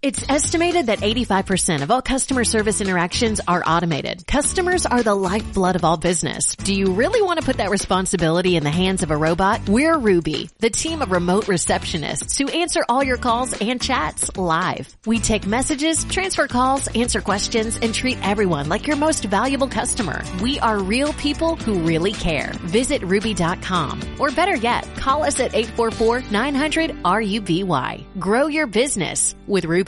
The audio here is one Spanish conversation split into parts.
It's estimated that 85% of all customer service interactions are automated. Customers are the lifeblood of all business. Do you really want to put that responsibility in the hands of a robot? We're Ruby, the team of remote receptionists who answer all your calls and chats live. We take messages, transfer calls, answer questions, and treat everyone like your most valuable customer. We are real people who really care. Visit ruby.com or better yet, call us at 844-900-RUBY. Grow your business with Ruby.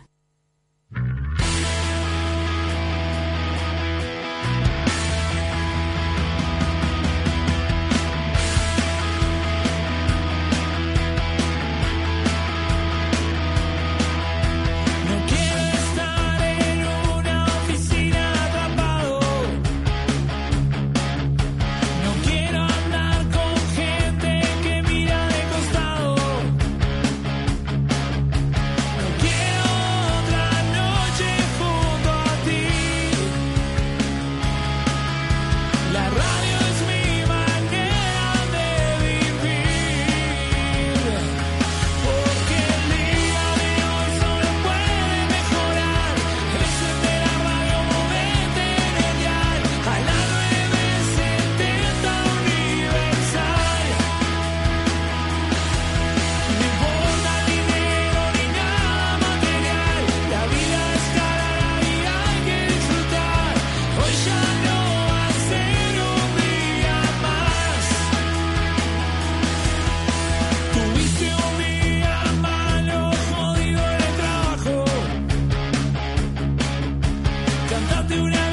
Cantate una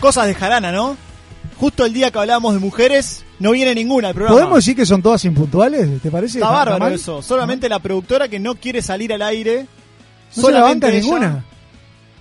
cosas de Jarana, ¿no? Justo el día que hablamos de mujeres, no viene ninguna al programa. ¿Podemos decir que son todas impuntuales? ¿Te parece? Está bárbaro mal? eso. Solamente la productora que no quiere salir al aire. No se la banca ninguna.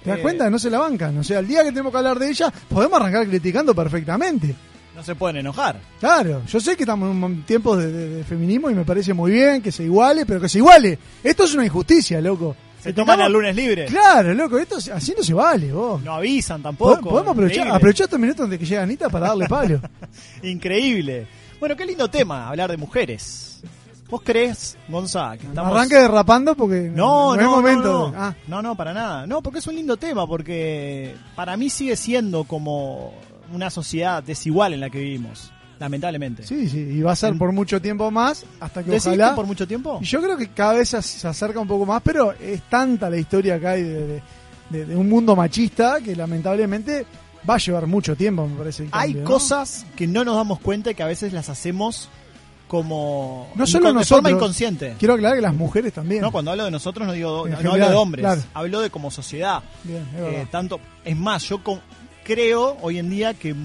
¿Te das Eh. cuenta? No se la bancan. O sea, el día que tenemos que hablar de ella, podemos arrancar criticando perfectamente. No se pueden enojar. Claro, yo sé que estamos en un- tiempos de, de- de feminismo y me parece muy bien que se iguale, pero que se iguale. Esto es una injusticia, loco. Se toman Estamos- el lunes libre. Claro, loco, esto así no se vale, vos. No avisan Po- tampoco. Podemos aprovechar, aprovechar estos minutos antes que llega Anita para darle palo. Increíble. Bueno, qué lindo tema hablar de mujeres. ¿Vos crees, Gonza, que estamos... Arranque derrapando porque No, no, momento. no, de- no. ah, no, no, para nada. No, porque es un lindo tema, porque para mí sigue siendo como una sociedad desigual en la que vivimos, lamentablemente. sí, sí, y va a ser por mucho tiempo más hasta que ¿Decís ojalá. que por mucho tiempo? Y Yo creo que cada vez se, se acerca un poco más, pero es tanta la historia que hay de, de- de- de un mundo machista que lamentablemente va a llevar mucho tiempo, me parece. el Hay cosas que no nos damos cuenta y que a veces las hacemos como No solo de nosotros. forma inconsciente. Quiero aclarar que las mujeres también. No, cuando hablo de nosotros no digo no general, hablo de hombres, claro. hablo de como sociedad. Bien, es Eh, tanto es más, yo con- creo hoy en día que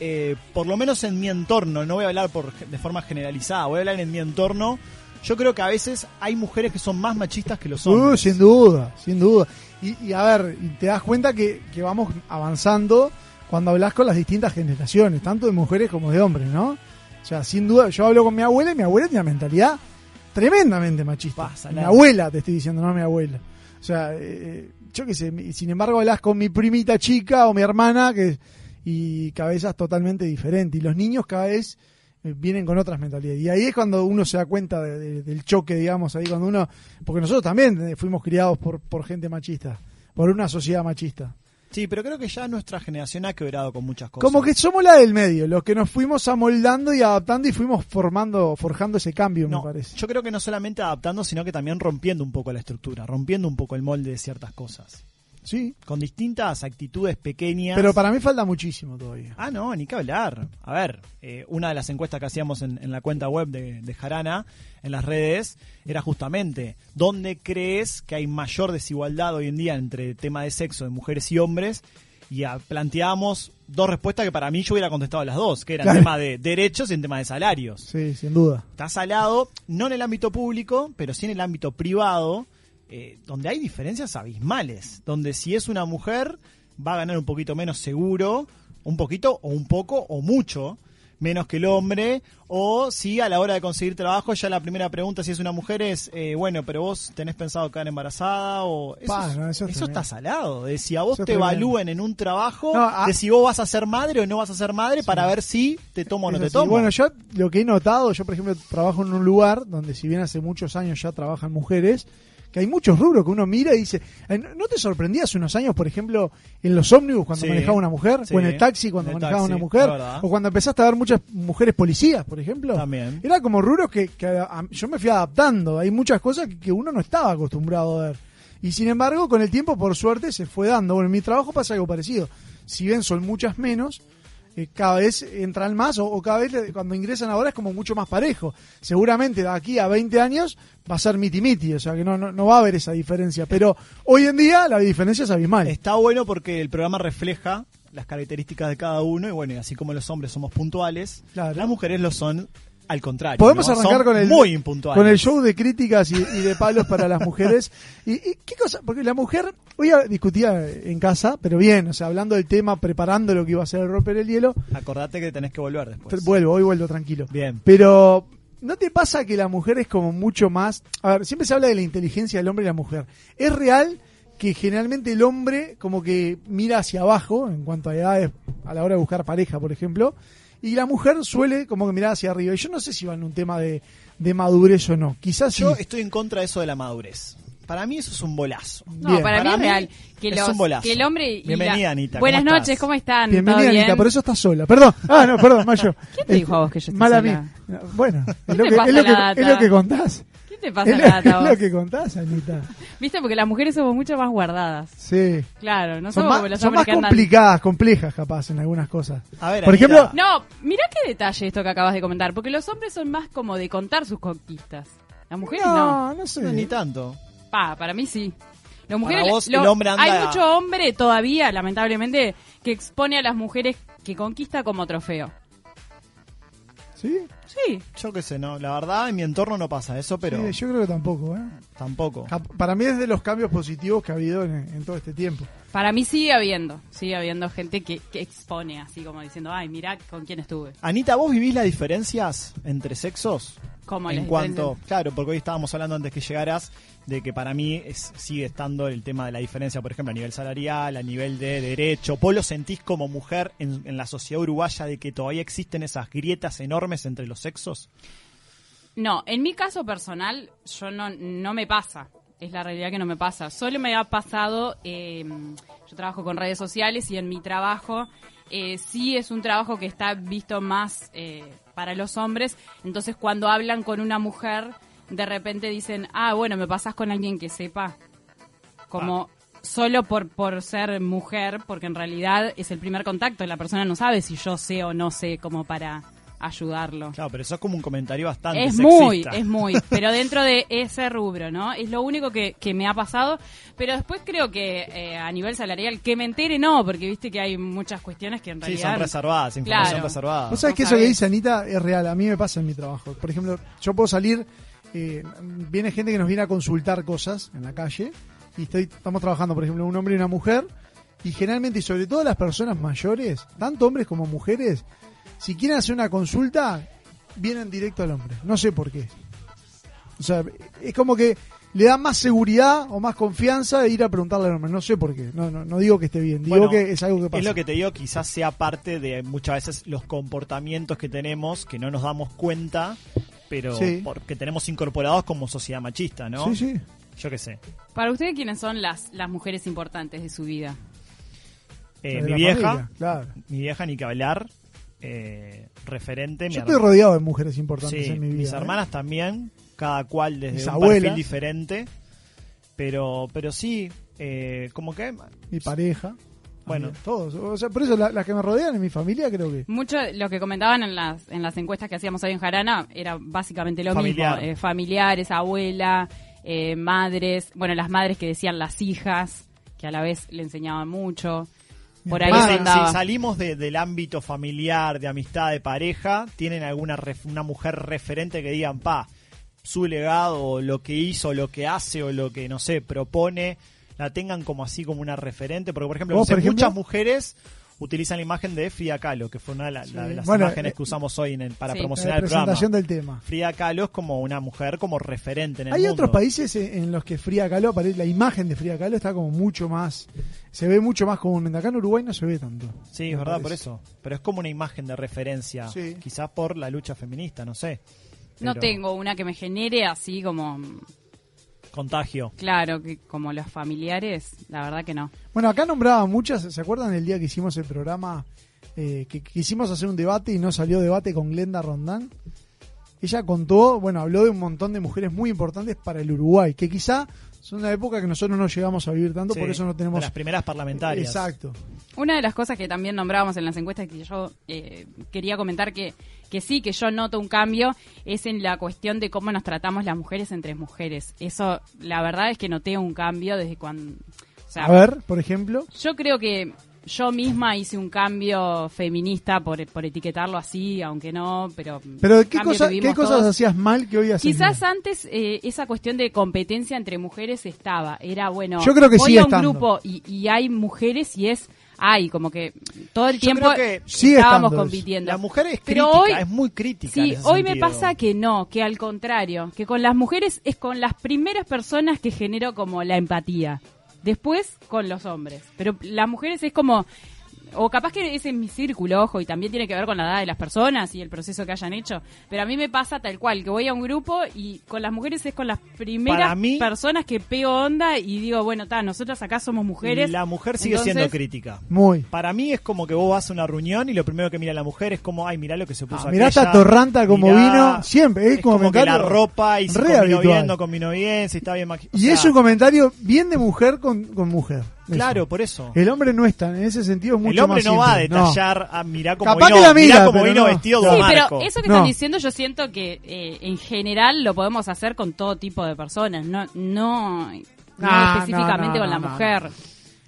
eh, por lo menos en mi entorno, no voy a hablar por, de forma generalizada, voy a hablar en mi entorno. Yo creo que a veces hay mujeres que son más machistas que los Uh, hombres. sin duda, sin duda. Y, y a ver, te das cuenta que, que vamos avanzando cuando hablas con las distintas generaciones, tanto de mujeres como de hombres, ¿no? O sea, sin duda, yo hablo con mi abuela y mi abuela tiene una mentalidad tremendamente machista. Pasa mi abuela, te estoy diciendo, no mi abuela. O sea, eh, yo qué sé, sin embargo hablas con mi primita chica o mi hermana que y cabezas totalmente diferentes. Y los niños cada vez eh, vienen con otras mentalidades. Y ahí es cuando uno se da cuenta de- de- del choque, digamos, ahí cuando uno... Porque nosotros también eh, fuimos criados por, por gente machista, por una sociedad machista. Sí, pero creo que ya nuestra generación ha quebrado con muchas cosas. Como que somos la del medio, los que nos fuimos amoldando y adaptando y fuimos formando, forjando ese cambio, No, me parece. yo creo que no solamente adaptando, sino que también rompiendo un poco la estructura, rompiendo un poco el molde de ciertas cosas. Sí, con distintas actitudes pequeñas. pero para mí falta muchísimo todavía. Ah, no, ni que hablar. A ver, eh, una de las encuestas que hacíamos en, en la cuenta web de, de Jarana, en las redes, era justamente, ¿dónde crees que hay mayor desigualdad hoy en día entre tema de sexo de mujeres y hombres? Y ah, planteábamos dos respuestas que para mí yo hubiera contestado las dos, que eran Claro. tema de derechos y en tema de salarios. Sí, sin duda. Está salado, no en el ámbito público, pero sí en el ámbito privado, eh, donde hay diferencias abismales. Donde si es una mujer, va a ganar un poquito menos seguro, un poquito o un poco o mucho menos que el hombre, o si a la hora de conseguir trabajo ya la primera pregunta si es una mujer es, eh, bueno, pero vos tenés pensado quedar embarazada o... Eso, no, eso eso está salado, de si a vos Eso te evalúen en un trabajo, No, ah- de si vos vas a ser madre o no vas a ser madre para ver si te tomo o no te así. tomo. Bueno, yo lo que he notado, yo por ejemplo trabajo en un lugar donde si bien hace muchos años ya trabajan mujeres, que hay muchos rubros que uno mira y dice, "Ay, ¿no te sorprendía hace unos años, por ejemplo, en los ómnibus cuando Sí. manejaba una mujer? Sí. ¿O en el taxi cuando el manejaba taxi, una mujer? ¿O cuando empezaste a ver muchas mujeres policías, por ejemplo? También. Era como rubros que, que a- a- yo me fui adaptando. Hay muchas cosas que, que uno no estaba acostumbrado a ver. Y sin embargo, con el tiempo, por suerte, se fue dando. Bueno, en mi trabajo pasa algo parecido. Si bien son muchas menos, eh, cada vez entran más o, o cada vez cuando ingresan ahora es como mucho más parejo. Seguramente de aquí a 20 años va a ser miti-miti, o sea que no, no, no va a haber esa diferencia. Pero hoy en día la diferencia es abismal. Está bueno porque el programa refleja las características de cada uno y bueno, y así como los hombres somos puntuales, Claro. las mujeres lo son al contrario. Podemos ¿no? arrancar Son con el, muy impuntuales. con el show de críticas y, y de palos para las mujeres. Y, y qué cosa, porque la mujer, hoy discutía en casa, pero bien, o sea, hablando del tema, preparando lo que iba a ser el romper el hielo. Acordate que tenés que volver después. Vuelvo, hoy vuelvo tranquilo. Bien. Pero, ¿no te pasa que la mujer es como mucho más... A ver, siempre se habla de la inteligencia del hombre y la mujer. ¿Es real que generalmente el hombre como que mira hacia abajo en cuanto a edades a la hora de buscar pareja, por ejemplo, y la mujer suele como que mirar hacia arriba? Y yo no sé si va en un tema de, de madurez o no. Quizás sí. Yo estoy en contra de eso de la madurez. Para mí eso es un bolazo. No, Bien. para, Para mí es mí real. Que, es los- un bolazo. que el hombre. y Bienvenida, la- Anita, ¿cómo Buenas estás? noches, ¿cómo están? Bienvenida, ¿Todo bien? Anita, por eso estás sola. Perdón. Ah, no, perdón, Mayo. ¿Quién te dijo a vos que yo estoy Mala sola? No, Bueno, es ¿Qué lo, que, pasa es, lo la que, data? es lo que contás. ¿Qué te pasa, Nata, es lo que contás, Anita. ¿Viste? Porque las mujeres somos mucho más guardadas. Sí. Claro, no Son somos más, como los son más que andan. complicadas, complejas capaz en algunas cosas. A ver, Por Anita, ejemplo, No, mirá qué detalle esto que acabas de comentar. Porque los hombres son más como de contar sus conquistas. Las mujeres no. no, no sé. no, ni tanto. Pa, para mí sí. Las mujeres, Para vos, lo- el hombre anda- Hay mucho hombre todavía, lamentablemente, que expone a las mujeres que conquista como trofeo. ¿Sí? Sí. Yo qué sé, no. La verdad, en mi entorno no pasa eso, pero Sí, yo creo que tampoco. ¿eh? tampoco. Para mí es de los cambios positivos que ha habido en, en todo este tiempo. Para mí sigue habiendo, sigue habiendo gente que, que expone así como diciendo, ay, mirá con quién estuve. Anita, ¿vos vivís las diferencias entre sexos? Como en cuanto, claro, porque hoy estábamos hablando antes que llegaras de que para mí es- sigue estando el tema de la diferencia, por ejemplo, a nivel salarial, a nivel de derecho. ¿Vos lo sentís como mujer en, en la sociedad uruguaya de que todavía existen esas grietas enormes entre los sexos? No, en mi caso personal, yo no, no me pasa. Es la realidad que no me pasa. Solo me ha pasado, eh, yo trabajo con redes sociales y en mi trabajo eh, sí es un trabajo que está visto más eh, para los hombres. Entonces cuando hablan con una mujer, de repente dicen, ah, bueno, me pasas con alguien que sepa. Como solo por, por ser mujer, porque en realidad es el primer contacto. La persona no sabe si yo sé o no sé como para ayudarlo. Claro, pero eso es como un comentario bastante Es muy, sexista. es muy, pero dentro de ese rubro, ¿no? Es lo único que, que me ha pasado, pero después creo que eh, a nivel salarial, que me entere no, porque viste que hay muchas cuestiones que en Sí, realidad... son reservadas, información Claro. reservada. Vos sabés no que eso que sabés. dice Anita es real. A mí me pasa en mi trabajo. Por ejemplo, yo puedo salir, eh, viene gente que nos viene a consultar cosas en la calle y estoy, estamos trabajando, por ejemplo, un hombre y una mujer. Y generalmente, y sobre todo las personas mayores, tanto hombres como mujeres, si quieren hacer una consulta, vienen directo al hombre. No sé por qué. O sea, es como que le da más seguridad o más confianza de ir a preguntarle al hombre. No sé por qué. No, no, no digo que esté bien. Digo Bueno, que es algo que pasa. Es lo que te digo, quizás sea parte de muchas veces los comportamientos que tenemos que no nos damos cuenta, pero Sí. porque tenemos incorporados como sociedad machista, ¿no? Sí, sí. Yo qué sé. Para ustedes, ¿quiénes son las, las mujeres importantes de su vida? Eh, mi vieja, familia, claro. mi vieja ni que hablar, eh, referente. Yo estoy rodeado de mujeres importantes Sí, en mi vida. mis ¿eh? hermanas también, cada cual desde Mis un abuelas. perfil diferente. Pero, pero sí, eh, como que, Mi pareja. Bueno. todos. O sea, por eso la- las que me rodean en mi familia creo que. Mucho de lo que comentaban en las, en las encuestas que hacíamos hoy en Jarana era básicamente lo Familiar. mismo. Eh, familiares, abuela, eh, madres, bueno, las madres que decían las hijas, que a la vez le enseñaban mucho. Por ahí Madre, si, andaba. si salimos de- del ámbito familiar, de amistad, de pareja, ¿tienen alguna ref- una mujer referente que digan, pa, su legado, o lo que hizo, lo que hace, o lo que, no sé, propone, la tengan como así, como una referente? Porque, por ejemplo, ¿Vos, no sé, por ejemplo? muchas mujeres utilizan la imagen de Frida Kahlo, que fue una de, la- la- de las Bueno, imágenes eh, que usamos hoy en el- para sí. La promocionar el presentación programa. del tema. Frida Kahlo es como una mujer como referente en el Hay mundo. otros países en los que Frida Kahlo aparece, la imagen de Frida Kahlo está como mucho más, se ve mucho más comúnmente. Acá en Uruguay no se ve tanto. Sí, es verdad, por eso. Pero es como una imagen de referencia. Sí. Quizás por la lucha feminista, no sé. No tengo una que me genere así como, Contagio. claro, que como los familiares, la verdad que no. Bueno, acá nombraba muchas, ¿se acuerdan el día que hicimos el programa, eh, que quisimos hacer un debate y no salió debate con Glenda Rondán? Ella contó, bueno, habló de un montón de mujeres muy importantes para el Uruguay, que quizá son una época que nosotros no llegamos a vivir tanto, Sí, por eso no tenemos... de las primeras parlamentarias. Exacto. Una de las cosas que también nombrábamos en las encuestas que yo eh, quería comentar que, que sí, que yo noto un cambio, es en la cuestión de cómo nos tratamos las mujeres entre mujeres. Eso, la verdad es que noté un cambio desde cuando... o sea, A ver, por ejemplo. Yo creo que yo misma hice un cambio feminista por, por etiquetarlo así, aunque no, pero... Pero ¿qué, cosa- ¿qué cosas todos. hacías mal que hoy haces Quizás bien? antes eh, esa cuestión de competencia entre mujeres estaba. Era bueno. Yo creo que voy a un estando. grupo y, y hay mujeres y es. Hay, como que todo el Yo tiempo que estábamos eso. compitiendo. La mujer es Pero crítica, hoy- es muy crítica. Sí, hoy me pasa que no, que al contrario, que con las mujeres es con las primeras personas que genero como la empatía. Después con los hombres. Pero las mujeres es como. O capaz que ese es mi círculo, ojo, y también tiene que ver con la edad de las personas y el proceso que hayan hecho. Pero a mí me pasa tal cual, que voy a un grupo y con las mujeres es con las primeras mí- personas que pego onda y digo, bueno, ta, nosotras acá somos mujeres. La mujer sigue entonces- siendo crítica. Muy. Para mí es como que vos vas a una reunión y lo primero que mira la mujer es como, ay, mirá lo que se puso Ah, mirá aquella, esta torranta como mirá". vino, siempre, es como que comentario la ropa y si combinó bien, no combinó bien, si está bien maqui- o Y sea, es un comentario bien de mujer con, con mujer. Claro, por eso. El hombre no es tan, en ese sentido es mucho El hombre más no va a detallar, a mirá cómo Capaz vino, que la mira, mirá cómo vino no. vestido Sí, pero eso que No. están diciendo yo siento que eh, en general lo podemos hacer con todo tipo de personas, no no, no No, específicamente no, con la no, mujer.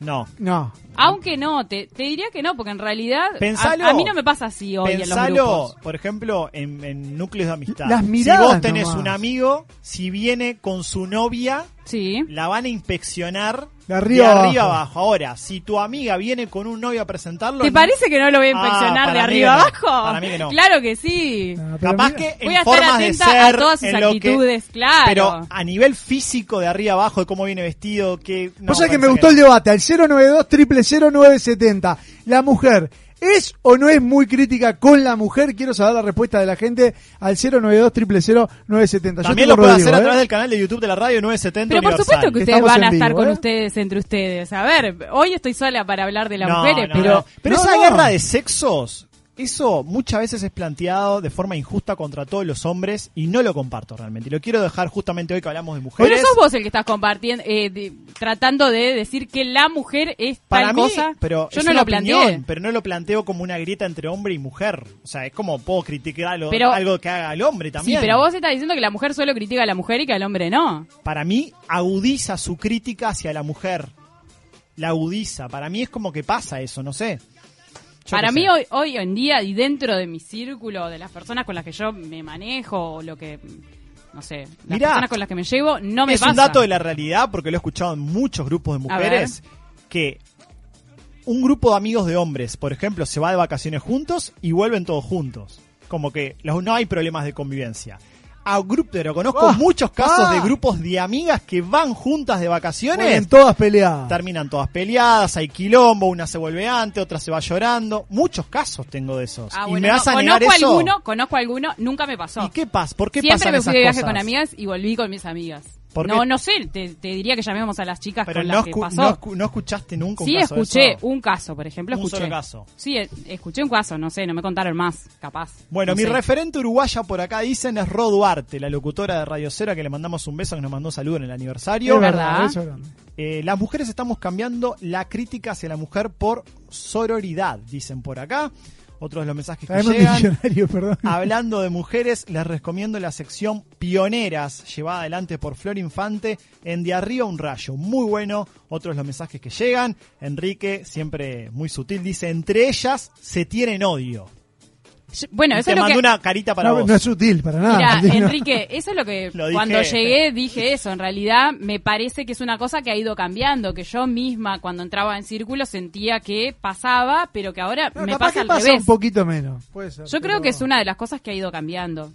No. No. Aunque no, te, te diría que no, porque en realidad a- Pensalo. a, mí no me pasa así hoy en los Pensalo, grupos. por ejemplo, en, en núcleos de amistad. Las si vos tenés nomás. un amigo, si viene con su novia, Sí. la van a inspeccionar De arriba de arriba abajo. abajo. Ahora, si tu amiga viene con un novio a presentarlo, ¿Te no- parece que no lo voy a Ah, inspeccionar de arriba no. abajo? Para mí que no. Claro que sí. Ah, Capaz mira- que en Voy a de atenta a ser, todas sus en lo que- actitudes, claro. Pero a nivel físico, de arriba abajo, de cómo viene vestido, que... no, Vos sabés que me gustó el debate al 092 970 La mujer ¿Es o no es muy crítica con la mujer? Quiero saber la respuesta de la gente al 092 970 Yo También lo puede hacer a ¿eh? través del canal de YouTube de la radio 970 Pero por Universal. supuesto que ustedes Estamos van a estar con ¿eh? ustedes entre ustedes. A ver, hoy estoy sola para hablar de las No, mujeres, no, pero no. Pero No, esa no. guerra de sexos, eso muchas veces es planteado de forma injusta contra todos los hombres y no lo comparto realmente. Y lo quiero dejar justamente hoy que hablamos de pero mujeres. sos vos el que estás compartiendo, eh, de- tratando de decir que la mujer es Para tal mí, cosa. pero yo es no una lo planteé. pero no lo planteo como una grieta entre hombre y mujer. O sea, es como puedo criticar algo, Pero- algo que haga el hombre Sí, también. pero vos estás diciendo que la mujer solo critica a la mujer y que al hombre no. Para mí agudiza su crítica hacia la mujer. La agudiza. Para mí es como que pasa eso, no sé. Para mí hoy, hoy en día y dentro de mi círculo, de las personas con las que yo me manejo o lo que, no sé, las Mirá, personas con las que me llevo, no me es pasa. un dato de la realidad porque lo he escuchado en muchos grupos de mujeres que un grupo de amigos de hombres, por ejemplo, se va de vacaciones juntos y vuelven todos juntos. Como que los- no hay problemas de convivencia. A grupo, pero conozco Ah, muchos casos ah. de grupos de amigas que van juntas de vacaciones, Vuelven todas peleadas. terminan todas peleadas, hay quilombo, una se vuelve antes, otra se va llorando. Muchos casos tengo de esos. Ah, y bueno, me vas no, a negar conozco eso. alguno, conozco alguuno, nunca me pasó. ¿Y qué pasa? ¿Por qué Siempre pasan me esas fui de viaje cosas? con amigas y volví con mis amigas. ¿Por No, no sé, te, te diría que llamemos a las chicas Pero con no, las que pasó. no escu- no escuchaste nunca un sí, caso de escuché eso? un caso, por ejemplo, Un escuché. solo caso. Sí, eh, escuché un caso, no sé, no me contaron más, capaz. Bueno, No mi sé. referente uruguaya por acá dicen es Ro Duarte, la locutora de Radio Cero, que le mandamos un beso, que nos mandó salud en el aniversario. Es verdad. Eh, las mujeres estamos cambiando la crítica hacia la mujer por sororidad, dicen por acá. Otros de los mensajes que llegan. perdón. Hablando de mujeres, les recomiendo la sección Pioneras, llevada adelante por Flor Infante, en De Arriba un Rayo. Muy bueno. Otros de los mensajes que llegan. Enrique, siempre muy sutil, dice, entre ellas se tienen odio. Bueno, eso te es lo que... una carita para no, vos. no es sutil para nada. Mira. Enrique, eso es lo que Lo dije. cuando llegué dije eso. En realidad me parece que es una cosa que ha ido cambiando, que yo misma cuando entraba en círculo sentía que pasaba, pero que ahora No, me capaz pasa que al pasa revés. un poquito menos. Puede ser, Yo creo pero- que es una de las cosas que ha ido cambiando.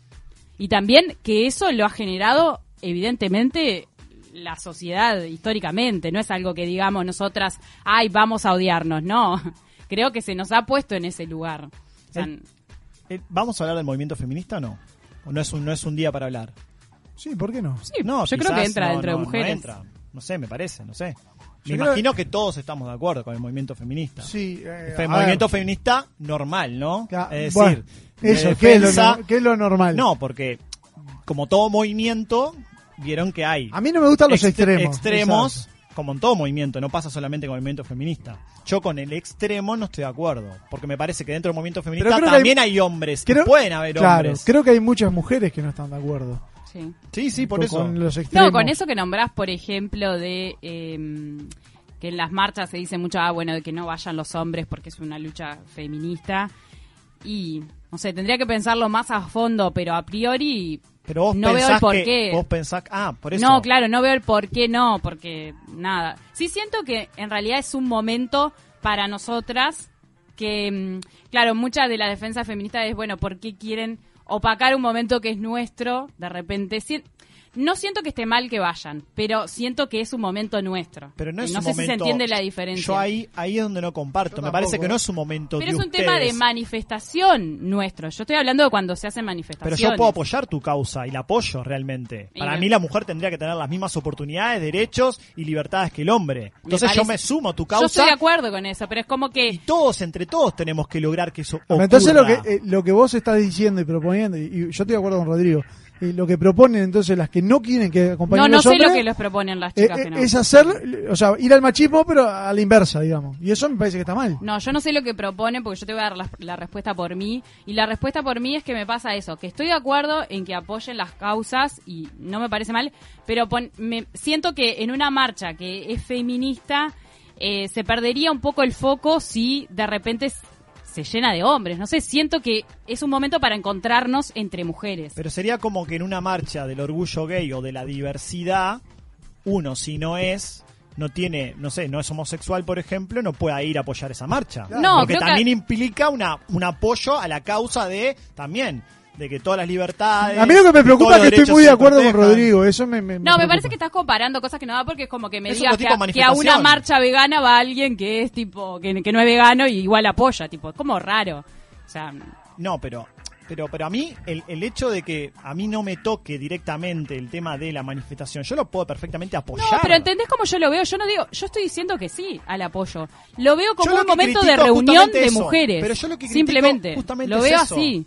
Y también que eso lo ha generado, evidentemente, la sociedad históricamente. No es algo que digamos nosotras, ay, vamos a odiarnos. No. Creo que se nos ha puesto en ese lugar. O sea, ¿Vamos a hablar del movimiento feminista o no? ¿O no es un, no es un día para hablar? Sí, ¿por qué no? sí, No, yo creo que entra no, dentro no, de no mujeres. entra. No sé, me parece, no sé. Yo Me creo- imagino que todos estamos de acuerdo con el movimiento feminista. Sí, eh, a movimiento ver. feminista normal, ¿no? Ya, es bueno, decir, de eso, ¿qué es, lo, defensa- no- qué es lo normal? No, porque como todo movimiento, vieron que hay A mí no me gustan los extre- extremos. extremos, exacto. Como en todo movimiento, no pasa solamente con el movimiento feminista. Yo con el extremo no estoy de acuerdo, porque me parece que dentro del movimiento feminista que hay- también hay, hombres, Creo- pueden haber claro, hombres. creo que hay muchas mujeres que no están de acuerdo. Sí. Sí, sí, por con, eso. con los extremos. No, con eso que nombrás, por ejemplo, de eh, que en las marchas se dice mucho, ah, bueno, de que no vayan los hombres porque es una lucha feminista. Y, no sé, tendría que pensarlo más a fondo, pero a priori Pero vos no veo pensás el por que qué. vos pensás, ah, por eso. No, claro, no veo el por qué no, porque nada. Sí siento que en realidad es un momento para nosotras que, mm, claro, muchas de la defensa feminista es, bueno, ¿por qué quieren opacar un momento que es nuestro? De repente, Si- no siento que esté mal que vayan, pero siento que es un momento nuestro. Pero no es no un sé si se momento- entiende la diferencia. Yo ahí, ahí es donde no comparto. Yo Me parece que no es un momento pero de es un tema de manifestación nuestro. Yo estoy hablando de cuando se hacen Pero manifestaciones. yo puedo apoyar tu causa y la apoyo realmente. Para mí la mujer tendría que tener las mismas oportunidades, derechos y libertades que el hombre. Entonces yo parece- me sumo a tu Yo causa estoy de acuerdo con eso, pero es como que... y todos, entre todos, tenemos que lograr que eso ocurra. Entonces lo que, eh, lo que vos estás diciendo y proponiendo, y, y yo estoy de acuerdo con Rodrigo, eh, lo que proponen entonces las que no quieren que acompañen No, no los sé hombres, lo que les proponen las eh, chicas eh, que no. es hacer, o sea, ir al machismo pero a la inversa, digamos. Y eso me parece que está mal. No, yo no sé lo que proponen porque yo te voy a dar la, la respuesta por mí. Y la respuesta por mí es que me pasa eso, que estoy de acuerdo en que apoyen las causas y no me parece mal, pero pon- me siento que en una marcha que es feminista eh, se perdería un poco el foco si de repente se llena de hombres. No sé, siento que es un momento para encontrarnos entre mujeres. Pero sería como que en una marcha del orgullo gay o de la diversidad, uno si no es, no tiene, no sé, no es homosexual, por ejemplo, no pueda ir a apoyar esa marcha. No, Porque creo que- también implica una, un apoyo a la causa de, también, de que todas las libertades... A mí lo que me preocupa es que estoy muy de acuerdo con. Rodrigo, eso me, me- me No, me parece que estás comparando cosas que no da porque es como que me Es digas que a, de que a una marcha vegana va alguien que es tipo, que, que no es vegano y igual apoya, tipo, es como raro. O sea, No, pero, pero, pero a mí, el, el hecho de que a mí no me toque directamente el tema de la manifestación, yo lo puedo perfectamente apoyar. no, pero ¿entendés cómo yo lo veo? Yo no digo, yo estoy diciendo que sí al apoyo. Lo veo como lo un momento de reunión de eso. mujeres. Pero yo lo que critico Simplemente. justamente lo es veo eso. así.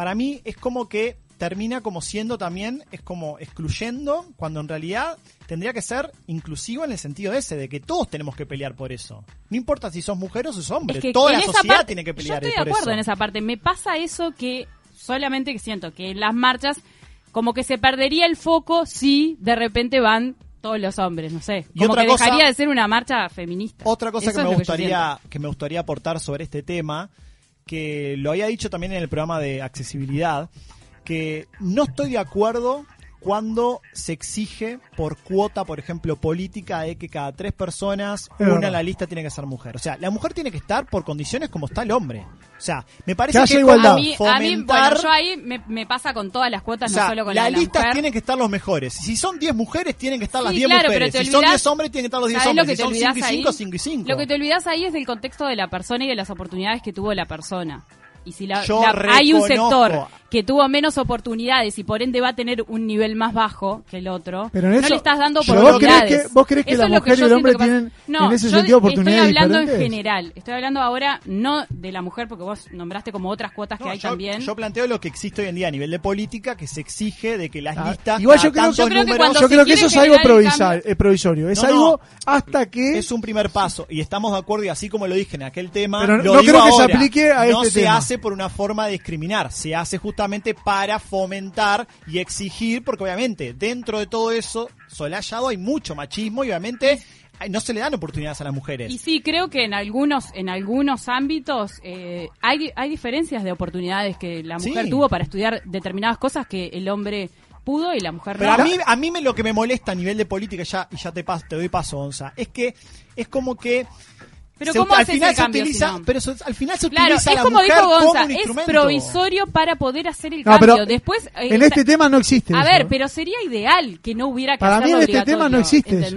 Para mí es como que termina como siendo también, es como excluyendo, cuando en realidad tendría que ser inclusivo en el sentido ese, de que todos tenemos que pelear por eso. No importa si sos mujer o sos hombre, Es que toda la sociedad parte- tiene que pelear Yo estoy por de acuerdo eso. en esa parte. Me pasa eso que solamente que siento que en las marchas como que se perdería el foco si de repente van todos los hombres, no sé. Y Como otra que cosa- dejaría de ser una marcha feminista. Otra cosa Eso que me gustaría siento. que me gustaría aportar sobre este tema, que lo había dicho también en el programa de accesibilidad, que no estoy de acuerdo cuando se exige por cuota, por ejemplo, política, de que cada tres personas, Es una verdad. en la lista tiene que ser mujer. O sea, la mujer tiene que estar por condiciones como está el hombre. O sea, me parece Que que, haya igualdad. A mí, a mí, fomentar- bueno, yo ahí me, me pasa con todas las o cuotas, sea, no solo con la la, lista mujer. tienen que estar los mejores. Si son 10 mujeres, tienen que estar las Sí, 10 claro, mujeres. te Si son olvidás- 10 hombres, tienen que estar los 10 ¿Sabés lo hombres. que Si son 5 y olvidás 5, ahí? 5 y 5. Lo que te olvidas ahí es del contexto de la persona y de las oportunidades que tuvo la persona. Y si la, Yo la- hay un sector que tuvo menos oportunidades y por ende va a tener un nivel más bajo que el otro, Pero en no le estás dando ¿Vos crees oportunidades. que- vos crees que la mujer y el hombre tienen, No, en ese yo sentido, oportunidades Estoy hablando en general. Estoy hablando ahora no de la mujer, porque vos nombraste como otras cuotas que No, hay yo, también. yo planteo lo que existe hoy en día a nivel de política, que se exige de que las Ah, listas. igual yo creo- tantos Yo creo que números- cuando Yo se creo que quiere eso es algo cambio- eh, provisorio. Es No, algo no. hasta que. Es un primer paso y estamos de acuerdo y así como lo dije en aquel tema, Pero lo no digo creo que se aplique a no este se tema. hace por una forma de discriminar, se hace justamente para fomentar y exigir, porque obviamente dentro de todo eso solayado hay mucho machismo y obviamente no se le dan oportunidades a las mujeres. Y sí, creo que en algunos en algunos ámbitos eh, hay, hay diferencias de oportunidades que la mujer Sí. tuvo para estudiar determinadas cosas que el hombre pudo y la mujer Pero no. a mí, a mí me, lo que me molesta a nivel de política, ya, y ya te, pas- te doy paso, Onza, es que es como que. Pero se- ¿cómo al haces final el se cambio utiliza, pero so- al final se Claro, utiliza es la como mujer dijo Gonza, como un es provisorio para poder hacer el No, cambio. pero Después eh, en este tema no existe. A eso. ver, pero sería ideal que no hubiera que Para mí en este tema no existe eso.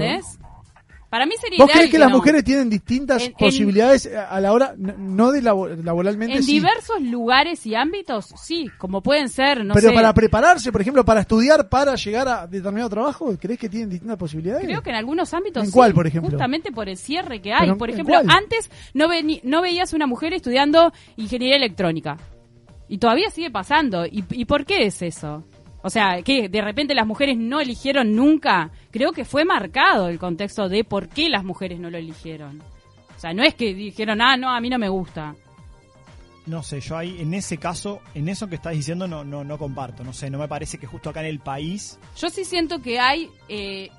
Para mí sería ¿Vos ideal crees que, las no. mujeres tienen distintas En- en- posibilidades a la hora, no- de labo- laboralmente, En sí? diversos lugares y ámbitos, sí, como pueden ser, no pero sé. para prepararse, por ejemplo, para estudiar, para llegar a determinado trabajo, ¿crees que tienen distintas posibilidades? Creo que en algunos ámbitos ¿En sí, cuál, por ejemplo? justamente por el cierre que hay. Pero, por ¿en ejemplo, cuál? antes no, veni- no veías una mujer estudiando ingeniería electrónica. Y todavía sigue pasando. ¿Y, y por qué es eso? O sea, que de repente las mujeres no eligieron nunca. Creo que fue marcado el contexto de por qué las mujeres no lo eligieron. O sea, no es que dijeron, ah, no, a mí no me gusta. No sé, yo ahí, en ese caso, en eso que estás diciendo, no, no, no comparto. No sé, no me parece que justo acá en el país. Yo sí siento que hay, eh,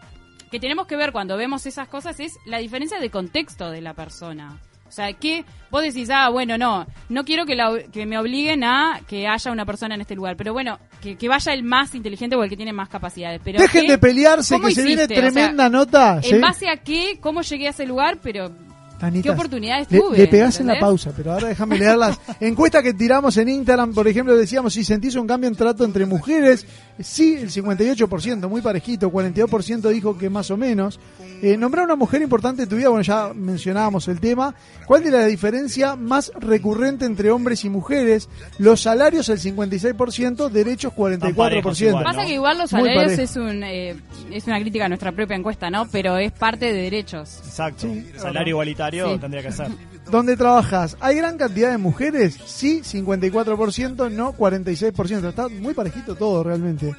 que tenemos que ver cuando vemos esas cosas es la diferencia de contexto de la persona. O sea, que vos decís, ah, bueno, no, no quiero que, la- que me obliguen a que haya una persona en este lugar, pero bueno, que, que vaya el más inteligente o el que tiene más capacidades. Pero Dejen ¿qué? de pelearse, ¿Cómo que se viene hiciste? O sea, tremenda nota. ¿sí? ¿En base a qué? ¿Cómo llegué a ese lugar? Pero Anita, ¿Qué oportunidades le, tuve? Le pegás en la pausa, pero ahora déjame leer las encuestas que tiramos en Instagram. Por ejemplo, decíamos si sentís un cambio en trato entre mujeres. Sí, el 58%, muy parejito. 42% dijo que más o menos. Eh, nombrar una mujer importante en tu vida, bueno, ya mencionábamos el tema. ¿Cuál de la diferencia más recurrente entre hombres y mujeres? Los salarios, el 56%, derechos, Están parejos 44%. igual. Pasa ¿no? que igual los salarios es, un, eh, es una crítica a nuestra propia encuesta, ¿no? Pero es parte de derechos. Exacto. Sí, Salario igualitario Sí. tendría que ser. ¿Dónde trabajas? ¿Hay gran cantidad de mujeres? Sí, 54%, no 46%. Está muy parejito todo realmente.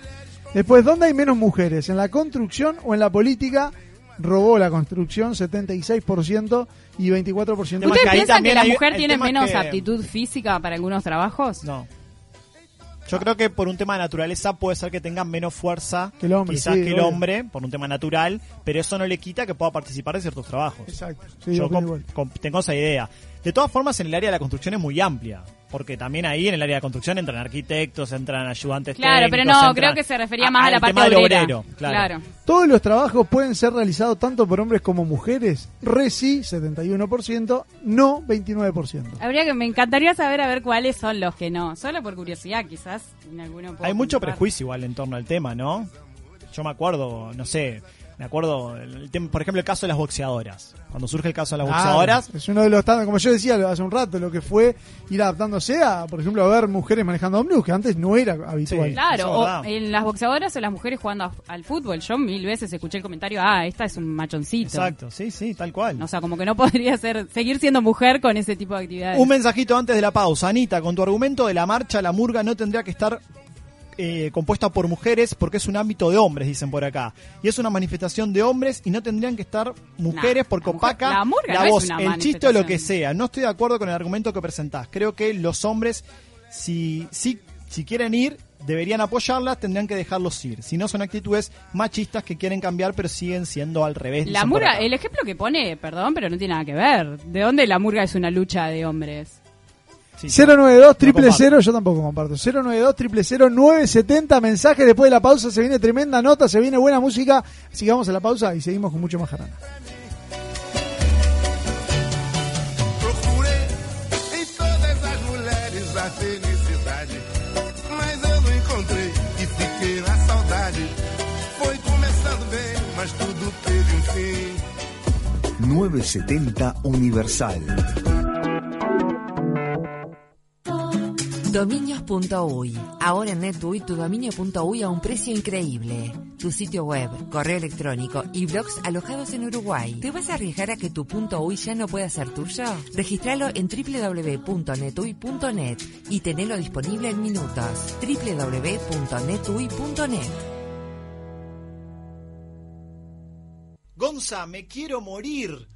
Después, ¿dónde hay menos mujeres? ¿En la construcción o en la política? Robó la construcción, 76% y 24% Tema ¿Ustedes piensan que la mujer tiene menos que- aptitud física para algunos trabajos? No. Yo creo que por un tema de naturaleza puede ser que tengan menos fuerza Que el hombre, quizás sí, que el obvio. hombre, por un tema natural, pero eso no le quita que pueda participar de ciertos trabajos. Exacto. Sí, Yo tengo esa idea. De todas formas, en el área de la construcción es muy amplia, porque también ahí en el área de construcción entran arquitectos, entran ayudantes Claro, pero no, creo que se refería más a, al la parte tema del obrera. obrero, claro. ¿Todos los trabajos pueden ser realizados tanto por hombres como mujeres? Re sí, 71%, no 29%. Habría que me encantaría saber a ver cuáles son los que no, solo por curiosidad, quizás en alguno Hay mucho pensar. prejuicio igual en torno al tema, ¿no? Yo me acuerdo, no sé, me acuerdo, el tema- por ejemplo, el caso de las boxeadoras. Cuando surge el caso de las Claro, boxeadoras, es uno de los tan- como yo decía hace un rato, lo que fue ir adaptándose a, por ejemplo, a ver mujeres manejando ómnibus, que antes no era habitual. Sí. Claro, o en las boxeadoras o las mujeres jugando a- al fútbol. Yo mil veces escuché el comentario, ah, esta es un machoncito. exacto, sí, sí, tal cual. O sea, como que no podría ser seguir siendo mujer con ese tipo de actividades. Un mensajito antes de la pausa. Anita, con tu argumento de la marcha, la murga no tendría que estar eh, compuesta por mujeres porque es un ámbito de hombres, dicen por acá. Y es una manifestación de hombres y no tendrían que estar mujeres Nah, porque la mujer- opaca la no voz, el chiste o lo que sea. No estoy de acuerdo con el argumento que presentás. Creo que los hombres, si, si, si quieren ir, deberían apoyarlas, tendrían que dejarlos ir. Si no son actitudes machistas que quieren cambiar, pero siguen siendo al revés. La murga, el ejemplo que pone, perdón, pero no tiene nada que ver. ¿De dónde la murga es una lucha de hombres? Sí, sí. 092 triple cero, yo tampoco comparto. 092 triple cero 970 mensajes. Después de la pausa se viene tremenda nota, se viene buena música. Así que vamos a la pausa y seguimos con mucho más jarana. Procurei em Dominios.uy. Ahora en NetUI tu dominio.uy a un precio increíble. Tu sitio web, correo electrónico y blogs alojados en Uruguay. ¿Te vas a arriesgar a que tu .uy ya no pueda ser tuyo? Registralo en www.netui.net y tenelo disponible en minutos. www.netui.net. Gonza, me quiero morir.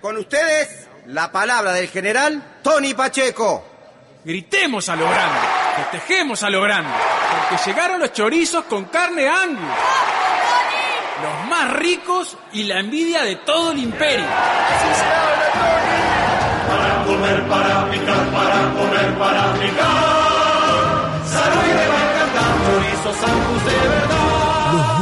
Con ustedes, la palabra del general Tony Pacheco. Gritemos a lo grande, festejemos a lo grande, porque llegaron los chorizos con carne Angus. Los más ricos y la envidia de todo el imperio. Para comer, para picar, para comer, para picar. Salud y le va a encantar chorizos Angus de verdad. Los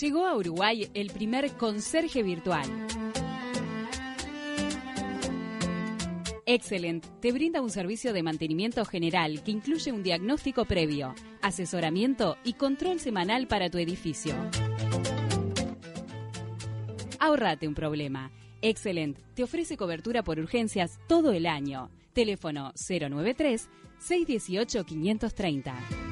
Llegó a Uruguay el primer conserje virtual. Excellent te brinda un servicio de mantenimiento general que incluye un diagnóstico previo, asesoramiento y control semanal para tu edificio. Ahorrate un problema. Excellent te ofrece cobertura por urgencias todo el año. Teléfono 093 618 530.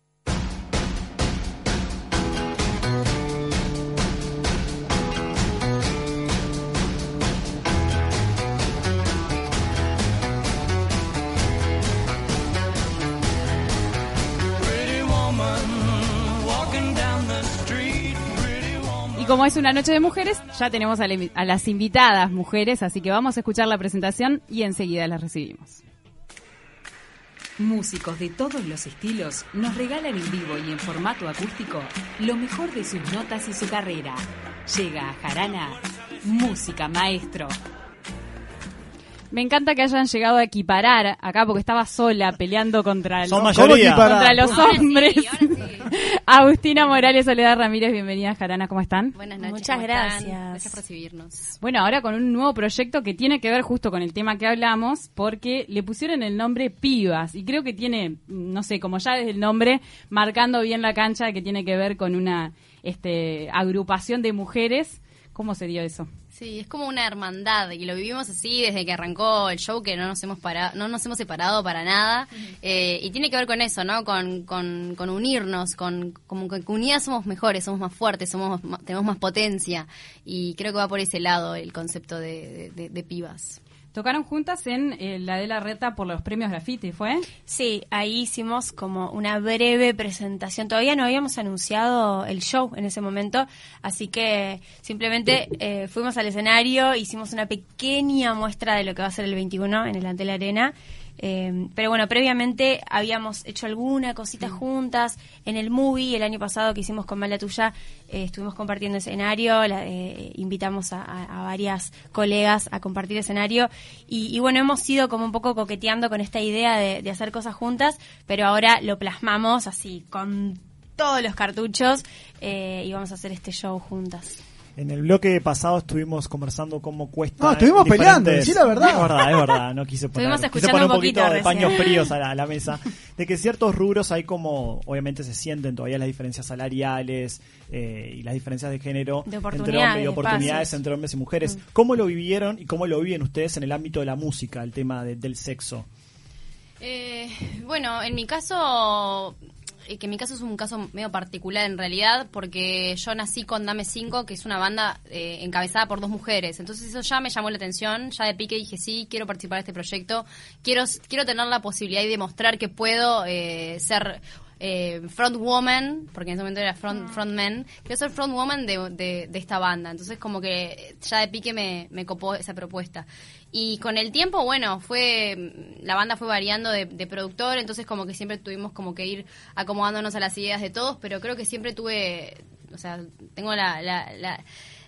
Como es una noche de mujeres, ya tenemos a, la- a las invitadas mujeres, así que vamos a escuchar la presentación y enseguida las recibimos. Músicos de todos los estilos nos regalan en vivo y en formato acústico lo mejor de sus notas y su carrera. Llega a Jarana Música Maestro. Me encanta que hayan llegado a equiparar acá porque estaba sola peleando contra, los- contra los Ahora sí, hombres. Agustina Morales, Soledad Ramírez, bienvenidas Jarana, ¿cómo están? Buenas noches. Muchas gracias. Gracias por recibirnos. Bueno, ahora con un nuevo proyecto que tiene que ver justo con el tema que hablamos, porque le pusieron el nombre Pibas y creo que tiene, no sé, como ya desde el nombre, marcando bien la cancha que tiene que ver con una este, agrupación de mujeres. ¿Cómo se dio eso? Sí, es como una hermandad y lo vivimos así desde que arrancó el show, que no nos hemos para, no nos hemos separado para nada. Eh, y tiene que ver con eso, ¿no? Con, con, con unirnos, con como que unidas somos mejores, somos más fuertes, somos tenemos más potencia. Y creo que va por ese lado el concepto de, de- de- de pibas. Tocaron juntas en eh, la de la reta por los premios graffiti, ¿fue? Sí, ahí hicimos como una breve presentación. Todavía no habíamos anunciado el show en ese momento, así que simplemente eh, fuimos al escenario, hicimos una pequeña muestra de lo que va a ser el 21 en el Antel Arena Eh, pero bueno, previamente habíamos hecho alguna cosita juntas. En el movie, el año pasado que hicimos con Mala Tuya, eh, estuvimos compartiendo escenario, la- eh, invitamos a, a- a varias colegas a compartir escenario. Y, y bueno, hemos ido como un poco coqueteando con esta idea de, de hacer cosas juntas, pero ahora lo plasmamos así, con todos los cartuchos, eh, y vamos a hacer este show juntas. En el bloque pasado estuvimos conversando cómo cuesta. No, estuvimos peleando, decí la verdad. Es verdad, es verdad. No quise poner, Estuvimos quise escuchando poner un poquito poquito de paños fríos a la, a la mesa. De que ciertos rubros hay como, obviamente se sienten todavía las diferencias salariales eh, y las diferencias de género De entre oportunidades, hombres y de oportunidades espacios. entre hombres y mujeres. Mm. ¿Cómo lo vivieron y cómo lo viven ustedes en el ámbito de la música, el tema de- del sexo? Eh, bueno, en mi caso, que mi caso es un caso medio particular en realidad, porque yo nací con Dame 5, que es una banda eh, encabezada por dos mujeres. Entonces eso ya me llamó la atención, ya de pique dije, sí, quiero participar de este proyecto, quiero, quiero tener la posibilidad y demostrar que puedo eh, ser... Eh, front woman, porque en ese momento era front, frontman, quiero ser front woman de, de, de esta banda. Entonces como que ya de pique me, me copó esa propuesta. Y con el tiempo, bueno, fue la banda fue variando de, de productor, entonces como que siempre tuvimos como que ir acomodándonos a las ideas de todos, pero creo que siempre tuve, o sea, tengo la, la, la,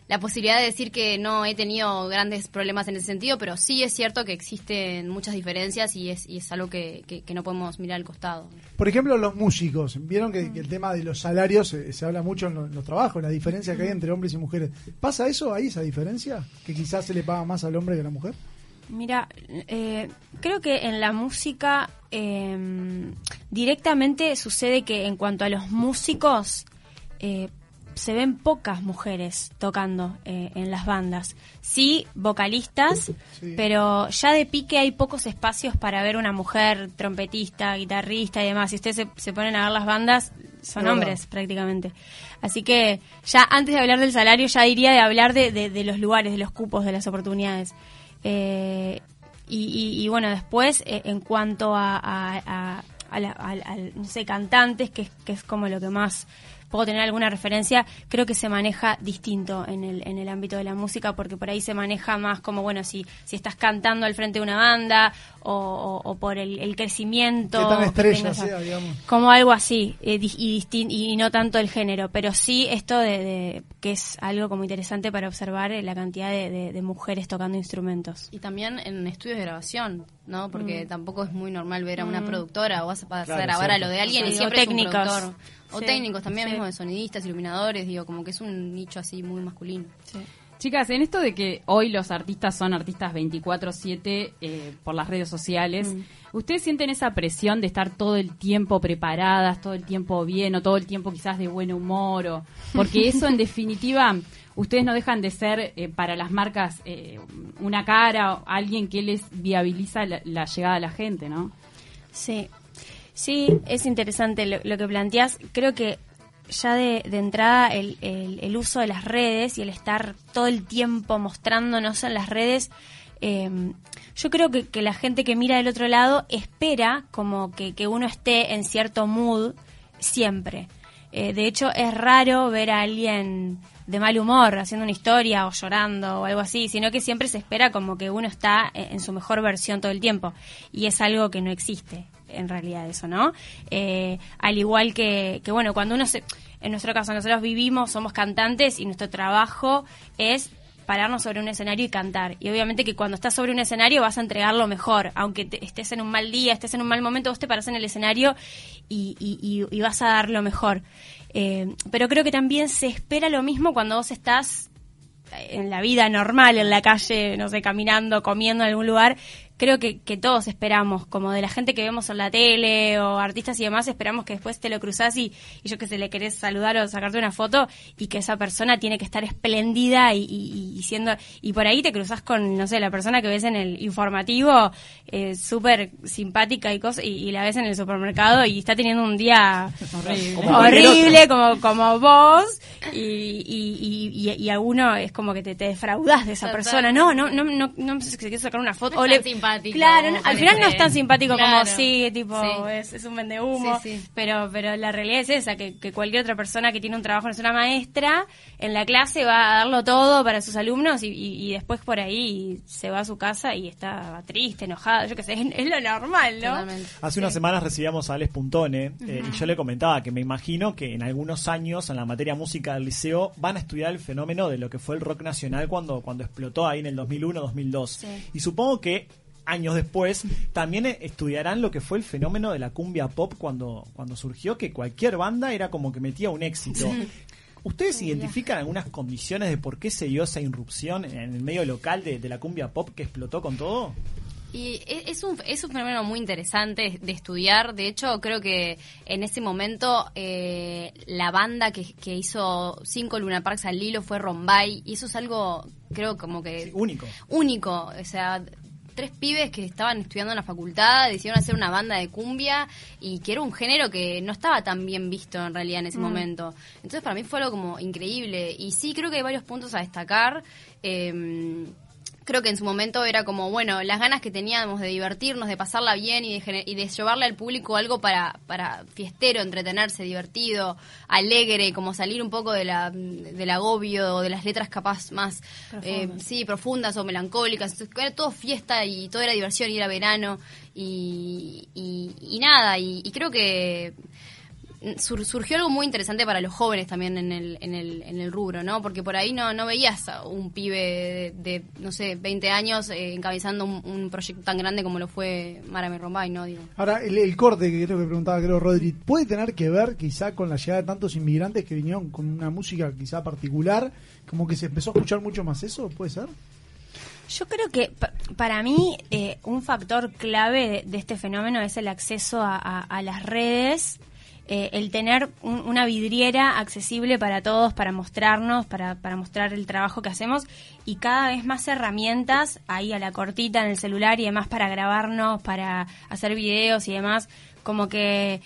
la posibilidad de decir que no he tenido grandes problemas en ese sentido, pero sí es cierto que existen muchas diferencias y es, y es algo que, que, que no podemos mirar al costado. Por ejemplo, los músicos. Vieron que, que el tema de los salarios eh, se habla mucho en, lo- en los trabajos, la diferencia que hay entre hombres y mujeres. ¿Pasa eso ahí, esa diferencia? ¿Que quizás se le paga más al hombre que a la mujer? Mira, eh, creo que en la música eh, directamente sucede que en cuanto a los músicos eh, se ven pocas mujeres tocando eh, en las bandas. Sí, vocalistas, Sí. pero ya de pique hay pocos espacios para ver una mujer trompetista, guitarrista y demás. Si ustedes se, se ponen a ver las bandas, son Es hombres prácticamente. Así que ya antes de hablar del salario, ya diría de hablar de, de- de los lugares, de los cupos, de las oportunidades. Eh, y, y- y bueno, después, eh, en cuanto a, a, a- la- no sé, cantantes, que, que es como lo que más puedo tener alguna referencia, creo que se maneja distinto en el, en el ámbito de la música, porque por ahí se maneja más como, bueno, si, si estás cantando al frente de una banda o, o- o por el, el crecimiento. Que tan que estrella tengas a- sea, digamos. como algo así eh, y, distin- y no tanto el género pero sí esto de, de- que es algo como interesante para observar eh, la cantidad de, de- de mujeres tocando instrumentos Y también en estudios de grabación, ¿no? Porque Mm. tampoco es muy normal ver a una Mm. productora o vas a pasar Claro, a grabar a lo de alguien Sí, y siempre es un técnicos. productor. O Sí. técnicos también, Sí. mismo de sonidistas, iluminadores, digo, como que es un nicho así muy masculino. Chicas, en esto de que hoy los artistas son artistas 24/7 eh, por las redes sociales, ¿ustedes sienten esa presión de estar todo el tiempo preparadas, todo el tiempo bien o todo el tiempo quizás de buen humor? O, porque eso en definitiva, ustedes no dejan de ser eh, para las marcas eh, una cara o alguien que les viabiliza la, la llegada a la gente, ¿no? Sí, sí, es interesante lo, que planteas. Creo que ya de, entrada el, uso de las redes y el estar todo el tiempo mostrándonos en las redes, eh, yo creo que, que la gente que mira del otro lado espera como que, uno esté en cierto mood siempre. Eh, de hecho, es raro ver a alguien de mal humor haciendo una historia o llorando o algo así, sino que siempre se espera como que uno está en su mejor versión todo el tiempo. Y es algo que no existe en realidad eso, ¿no? Eh, al igual que, que, bueno, cuando uno se... En nuestro caso, nosotros vivimos, somos cantantes y nuestro trabajo es pararnos sobre un escenario y cantar. Y obviamente que cuando estás sobre un escenario vas a entregar lo mejor, aunque te- estés en un mal día, estés en un mal momento, vos te paras en el escenario y, y- y- y vas a dar lo mejor. Eh, pero creo que también se espera lo mismo cuando vos estás en la vida normal, en la calle, no sé, caminando, comiendo en algún lugar, creo que, que todos esperamos, como de la gente que vemos en la tele o artistas y demás, esperamos que después te lo cruzás y, y yo que sé, le querés saludar o sacarte una foto y que esa persona tiene que estar espléndida y, y- y siendo, y por ahí te cruzás con, no sé, la persona que ves en el informativo, eh, súper simpática y cosa, y, y la ves en el supermercado y está teniendo un día Horrible. horrible como, como vos y, y, y, y- y a uno es como que te, te defraudas de esa Total. persona. No, no, no, no, no se quiere sacar una foto. No o le- simpático Claro, no, al final no cree. es tan simpático como sí, tipo, Sí. Es, es un vende humo. Sí, sí. Pero, pero la realidad es esa, que, que cualquier otra persona que tiene un trabajo, no es una maestra, en la clase va a darlo todo para sus alumnos y, y- y después por ahí se va a su casa y está triste, enojada, yo qué sé, es, es lo normal, ¿no? Hace unas semanas recibíamos a Alex Puntone eh, y yo le comentaba que me imagino que en algunos años en la materia música del liceo van a estudiar el fenómeno de lo que fue el rock nacional cuando, cuando explotó ahí en el 2001-2002. Sí. Y supongo que años después también eh, estudiarán lo que fue el fenómeno de la cumbia pop cuando, cuando surgió, que cualquier banda era como que metía un éxito. Sí. ¿Ustedes identifican algunas condiciones de por qué se dio esa irrupción en el medio local de, de la cumbia pop que explotó con todo? Y e- es un, es un fenómeno muy interesante de estudiar. De hecho, creo que en ese momento eh, la banda que, que hizo cinco Luna Parks al hilo fue Rombay. Y eso es algo, creo, como que... único. Único. O sea, tres pibes que estaban estudiando en la facultad decidieron hacer una banda de cumbia y que era un género que no estaba tan bien visto en realidad en ese Mm. momento. Entonces para mí fue algo como increíble. Y sí, creo que hay varios puntos a destacar. Eh, creo que en su momento era como, bueno, las ganas que teníamos de divertirnos, de pasarla bien y de, y de llevarle al público algo para, para fiestero, entretenerse, divertido, alegre, como salir un poco de la, del agobio, de las letras capaz más, eh, sí, profundas o melancólicas. Entonces, Era todo fiesta y todo era diversión y era verano y, y, y nada, y, y creo que sur- surgió algo muy interesante para los jóvenes también en el, en el, en el rubro, ¿no? Porque por ahí no, no veías a un pibe de, de, no sé, 20 años eh, encabezando un, un proyecto tan grande como lo fue Marame Rombay, ¿no? Digo. Ahora, el, el corte que creo que preguntaba, creo, Rodri, ¿puede tener que ver quizá con la llegada de tantos inmigrantes que vinieron con una música quizá particular? Como que se empezó a escuchar mucho más eso, ¿puede ser? Yo creo que pa- para mí eh, un factor clave de, de este fenómeno es el acceso a, a- a las redes, eh, el tener un- una vidriera accesible para todos, para mostrarnos, para, para mostrar el trabajo que hacemos y cada vez más herramientas ahí a la cortita en el celular y demás para grabarnos, para hacer videos y demás, como que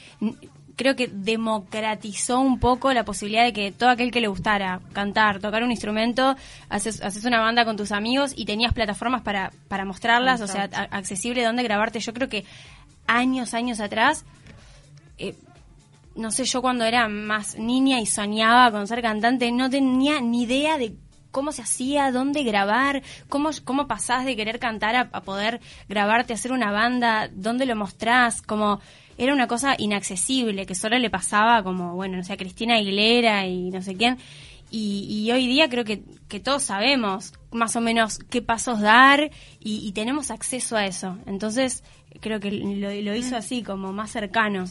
creo que democratizó un poco la posibilidad de que todo aquel que le gustara cantar, tocar un instrumento, haces, haces una banda con tus amigos y tenías plataformas para, para mostrarlas, o sea, a- accesible donde grabarte. Yo creo que años, años atrás, eh, no sé, yo cuando era más niña y soñaba con ser cantante, no tenía ni idea de cómo se hacía, dónde grabar, cómo, cómo pasás de querer cantar a, a poder grabarte, hacer una banda, dónde lo mostrás, como era una cosa inaccesible que solo le pasaba como, bueno, no sé, a Cristina Aguilera y no sé quién. Y, y hoy día creo que, que todos sabemos más o menos qué pasos dar y, y tenemos acceso a eso. Entonces creo que lo, lo hizo así, como más cercano.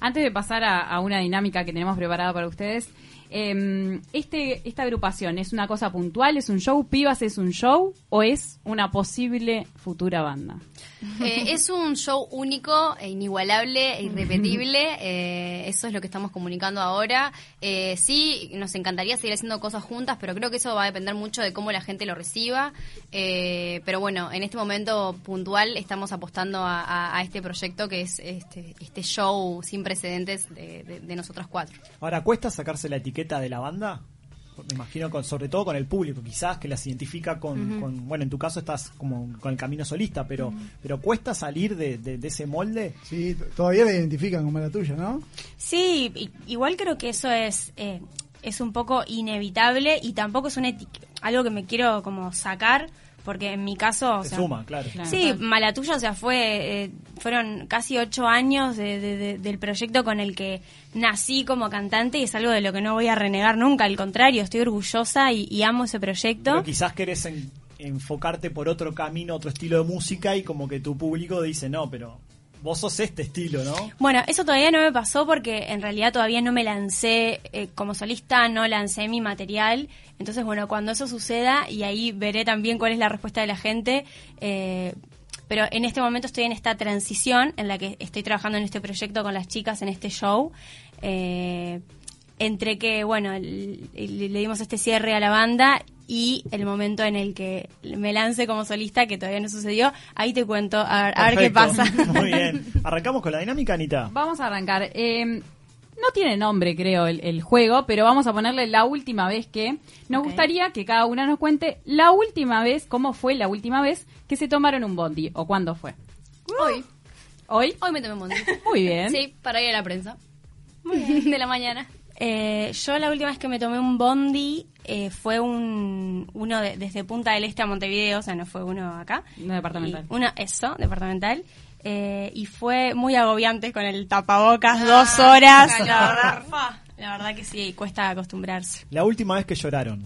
Antes de pasar a, una dinámica que tenemos preparada para ustedes, eh, este, esta agrupación es una cosa puntual, es un show, Pibas es un show o es una posible futura banda. Eh, es un show único, e inigualable, e irrepetible. eh, eso es lo que estamos comunicando ahora. Eh, sí, nos encantaría seguir haciendo cosas juntas, pero creo que eso va a depender mucho de cómo la gente lo reciba. Eh, pero bueno, en este momento puntual estamos apostando a, a- a este proyecto que es este, este show sin precedentes de, de- de nosotras cuatro. Ahora, ¿cuesta sacarse la etiqueta de la banda? Me imagino, con, sobre todo con el público, quizás que las identifica con, con- bueno, en tu caso estás como con el camino solista, pero, pero ¿cuesta salir de, de- de ese molde? Sí, todavía la identifican como la tuya, ¿no? Sí, i- igual creo que eso es eh, es un poco inevitable y tampoco es una eti- algo que me quiero como sacar porque en mi caso o sea, suma, claro. Sí, mala tuya, o sea, fue eh, fueron casi ocho años de- de- de- del proyecto con el que nací como cantante y es algo de lo que no voy a renegar nunca, al contrario, estoy orgullosa y, y amo ese proyecto. Pero quizás querés en- enfocarte por otro camino, otro estilo de música y como que tu público dice, no, pero vos sos este estilo, ¿no? Bueno, eso todavía no me pasó porque en realidad todavía no me lancé eh, como solista, no lancé mi material. Entonces, bueno, cuando eso suceda y ahí veré también cuál es la respuesta de la gente. eh, pero en este momento estoy en esta transición en la que estoy trabajando en este proyecto con las chicas, en este show. eh, entre que, bueno, le dimos este cierre a la banda y el momento en el que me lance como solista, que todavía no sucedió, ahí te cuento a ver, a ver qué pasa. Muy bien. Arrancamos con la dinámica, Anita. Vamos a arrancar. Eh, no tiene nombre, creo, el, el juego, pero vamos a ponerle la última vez que. Nos gustaría que cada una nos cuente la última vez, cómo fue la última vez que se tomaron un bondi o cuándo fue. Hoy. ¿Hoy? Hoy me tomé un bondi. Muy bien. Sí, para ir a la prensa. De la mañana. Eh, yo la última vez que me tomé un bondi eh, fue un uno de- desde Punta del Este a Montevideo, o sea, no fue uno acá. No departamental. Y uno, eso, departamental. Eh, y fue muy agobiante con el tapabocas, dos horas. calor. La verdad, la verdad que sí, cuesta acostumbrarse. La última vez que lloraron.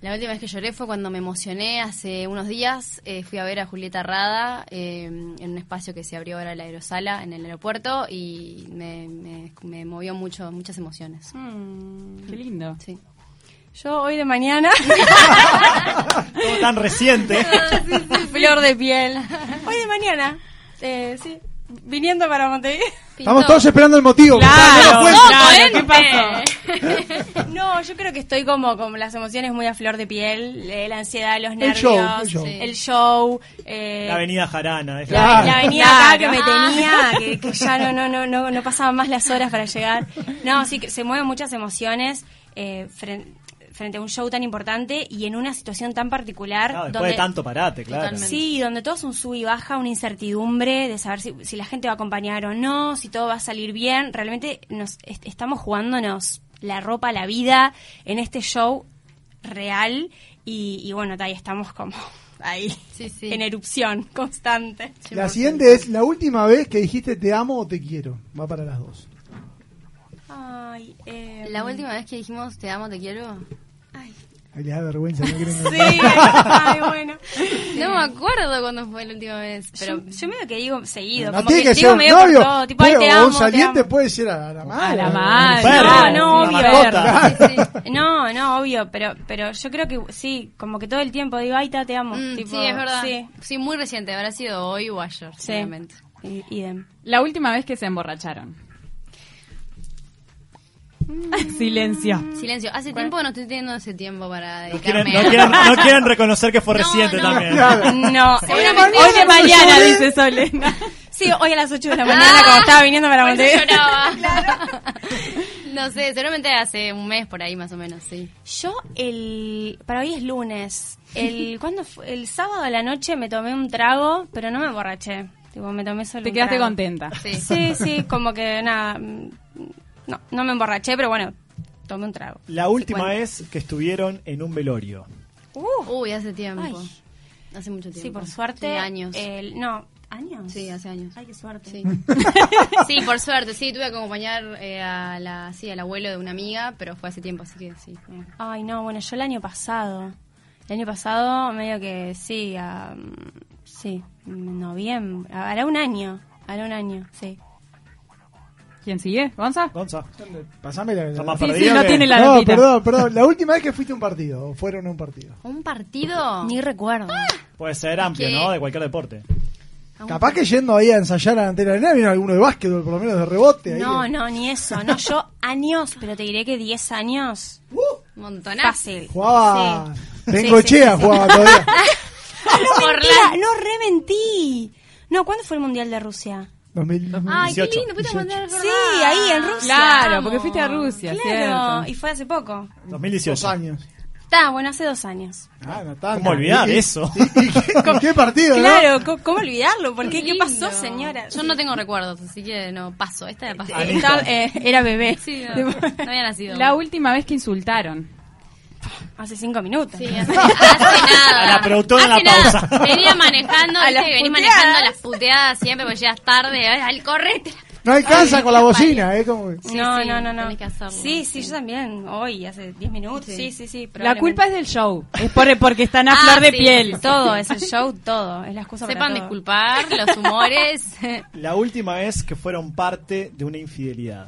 La última vez que lloré fue cuando me emocioné hace unos días. Eh, fui a ver a Julieta Rada eh, en un espacio que se abrió ahora en la aerosala en el aeropuerto y me, me- me movió mucho, muchas emociones. Qué lindo. Sí. Yo hoy de mañana, Todo tan reciente. flor de piel. Hoy de mañana, eh, sí, viniendo para Montevideo. Estamos todos esperando el motivo. Claro, Cuenta. claro, ¿qué pasó? No, yo creo que estoy como con las emociones muy a flor de piel, eh, la ansiedad, los El nervios, show, el show. el show, eh, La avenida Jarana. es la, la- la avenida Claro. acá que me tenía, que, que ya no, no, no, no, no pasaban más las horas para llegar. No, sí, que se mueven muchas emociones eh, fren- frente a un show tan importante y en una situación tan particular. Claro, después donde, de tanto parate, claro. Sí, donde todo es un sub y baja, una incertidumbre de saber si, si la gente va a acompañar o no, si todo va a salir bien. Realmente nos est- estamos jugándonos la ropa, la vida en este show real y, y bueno, ahí estamos como ahí en erupción constante. La siguiente es la última vez que dijiste te amo o te quiero. Va para las dos. Ay, eh, La última vez que dijimos te amo, te quiero. Ahí les da vergüenza. No quieren Sí, ay, bueno. No me acuerdo cuándo fue la última vez, pero yo, yo medio que digo seguido, No como tiene que, que digo ser medio por novio. todo, tipo, ay, puede- te amo, un te saliente amo. puede ser a la madre. la madre. un perro, No, no, obvio. mascota. No, no, obvio, pero pero yo creo que sí, como que todo el tiempo digo, ay, ta, te amo. Mm, tipo, sí, es verdad. Sí, Sí. muy reciente, habrá sido hoy o ayer, Sí. seguramente. I- idem. La última vez que se emborracharon. Silencio. Silencio. Hace tiempo no estoy teniendo ese tiempo para No quieren, dedicarme no, a- quieren, no quieren reconocer que fue reciente no. también. No, Seguramente hoy de mañana, dice Solena. Sí, hoy a las 8 de la mañana, cuando estaba viniendo para Montevideo. lloraba. no sé, seguramente hace un mes por ahí más o menos, sí. Yo el para hoy es lunes. El ¿cuándo fue? El sábado a la noche me tomé un trago, pero no me emborraché. Tipo, me tomé solo Te un quedaste trago. contenta. Sí. sí, sí, como que nada. No, no me emborraché, pero bueno, tomé un trago. La última vez que estuvieron en un velorio. Uy, hace tiempo. Ay. Hace mucho tiempo. Sí, por suerte. Sí, años. el- no, ¿años? Sí, hace años. Ay, qué suerte. Sí. sí, por suerte, sí, tuve que acompañar eh, a la, sí, al abuelo de una amiga, pero fue hace tiempo, así que sí. fue- Ay, no, bueno, yo el año pasado. El año pasado, medio que sí, a, sí, en noviembre. Hará un año, hará un año, sí. ¿Quién sigue? ¿Gonza? Gonza. Pasame la. Más Sí, sí, no tiene la no, perdón, perdón. La última vez que fuiste a un partido, o fueron a un partido. ¿Un partido? Ni recuerdo. Puede ser amplio, ¿Qué? ¿no? De cualquier deporte. Capaz que yendo ahí a ensayar a la antena de arena vino alguno de básquetbol, por lo menos de rebote. ahí. No, no, ni eso. No, yo años, pero te diré que 10 años. Montonazo. Fácil. Jugaba. Sí. Bengochea Sí, sí, sí, jugaba todavía. No, mentira, la- no. No, ¿cuándo fue el Mundial de Rusia? 2000. Ay, qué 18. lindo, fuiste a mandar Sí, ahí en Rusia. Claro, Vamos. porque fuiste a Rusia, Claro, cierto. y fue hace poco. 2018. Dos años. Está, bueno, hace dos años. Ah, no tanto. ¿Cómo olvidar ¿Y- y- eso? ¿Y, y qué, partido, no? Claro, ¿cómo, cómo olvidarlo? ¿Por qué? ¿Qué pasó, señora? Yo no tengo recuerdos, así que no, paso. Esta la. Anita. Estaba- eh, era bebé. Sí, no, no había nacido. La última vez que insultaron. Hace cinco minutos. Sí, hace, hace nada. A la productora Hace la nada. pausa. Venía manejando, A viste venís manejando las puteadas siempre porque llegas tarde. Ay, al correte. No alcanza con la bocina, ¿eh? Como... Sí, no, sí, no, no, no. hacerlo. Sí, sí, yo también. Hoy, hace 10 minutos. Sí, sí, sí. La culpa es del show. Es por, porque están a Ah, flor de sí, piel. sí, Todo, es el show, todo. Es la excusa Sepan para todo. disculpar los humores. La última vez que fueron parte de una infidelidad.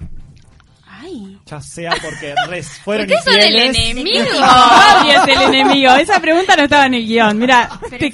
Ay. Ya sea porque res, fueron ¿Por qué son el enemigo? Nadie es el enemigo. Esa pregunta no estaba en el guion. Mira, ¿Pero te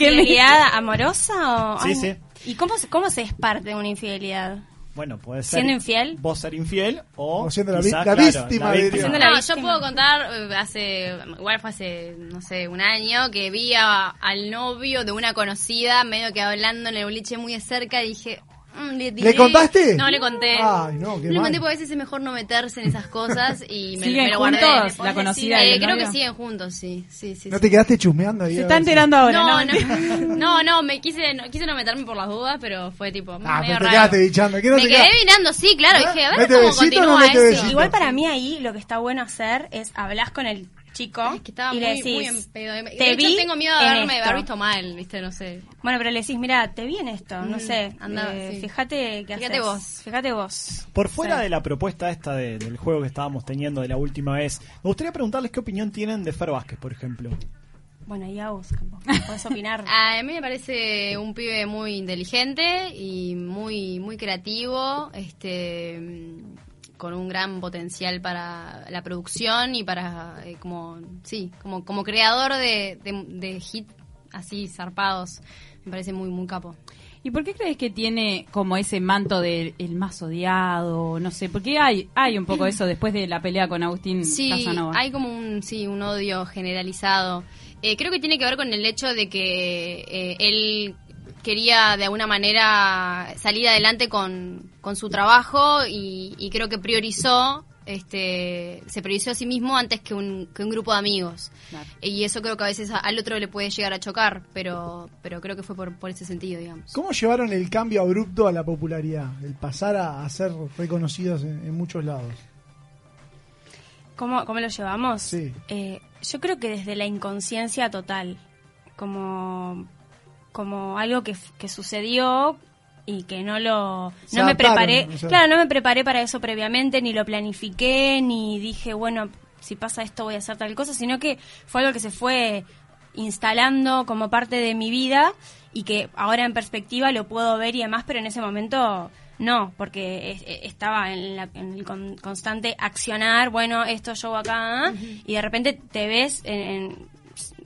amorosa o...? Sí, Ay, sí. ¿Y cómo, se- cómo se es parte de una infidelidad? Bueno, puede ser. ¿Siendo infiel? Vos ser infiel o. O siendo la quizá, la claro, víctima, la víctima. Siendo la No, víctima. yo puedo contar eh, hace, igual fue hace, no sé, un año, que vi a- al novio de una conocida, medio que hablando en el boliche muy de cerca, y dije, mm, le, ¿Le diré- contaste? No le conté. Ay, no, qué le mal. conté porque a veces es mejor no meterse en esas cosas y me, ¿Siguen me lo guardé. juntos, la conocida y Eh, creo novio? que siguen juntos, sí. sí, sí ¿No sí. te quedaste chusmeando ahí? Se está enterando ahora, no, ¿no? no, no, no, me quise no, quise no meterme por las dudas, pero fue tipo Ah, medio pero te raro. quedaste bichando. ¿Qué no me te quedé mirando, sí, claro, ¿Ah? dije, a ver ¿Mete cómo besito no continúa besito? Igual para mí ahí lo que está bueno hacer es hablar con el chico que estaba y le muy, muy decís, en pedo. De te hecho, vi tengo miedo de en haberme, haber visto mal, viste, no sé. Bueno, pero le decís, mira, te vi en esto, no Mm, sé, anda, eh, sí. fíjate qué Fíjate haces. vos. Fíjate vos. Por fuera Sí. de la propuesta esta de- del juego que estábamos teniendo de la última vez, me gustaría preguntarles qué opinión tienen de Fer Vázquez, por ejemplo. Bueno, y a vos, Campo, podés opinar. A mí me parece un pibe muy inteligente y muy muy creativo, este con un gran potencial para la producción y para eh, como sí, como como creador de, de, de hit así zarpados. Me parece muy muy capo. ¿Y por qué crees que tiene como ese manto del el más odiado? No sé, porque hay hay un poco eso después de la pelea con Agustín Sí, Casanova. hay como un, sí, un odio generalizado. Eh, creo que tiene que ver con el hecho de que eh, él quería de alguna manera salir adelante con, con su trabajo y, y creo que priorizó, este, se priorizó a sí mismo antes que un, que un grupo de amigos. Y eso creo que a veces al otro le puede llegar a chocar, pero, pero creo que fue por, por ese sentido, digamos. ¿Cómo llevaron el cambio abrupto a la popularidad? El pasar a, a ser reconocidos en, en muchos lados. ¿Cómo, cómo lo llevamos? Sí. Eh, yo creo que desde la inconsciencia total, como, como algo que, que sucedió y que no lo Se no me preparé o sea. claro no me preparé para eso previamente ni lo planifiqué ni dije bueno si pasa esto voy a hacer tal cosa sino que fue algo que se fue instalando como parte de mi vida y que ahora en perspectiva lo puedo ver y demás pero en ese momento no porque es- e- estaba en, la- en el con- constante accionar bueno esto yo acá y de repente te ves en- en-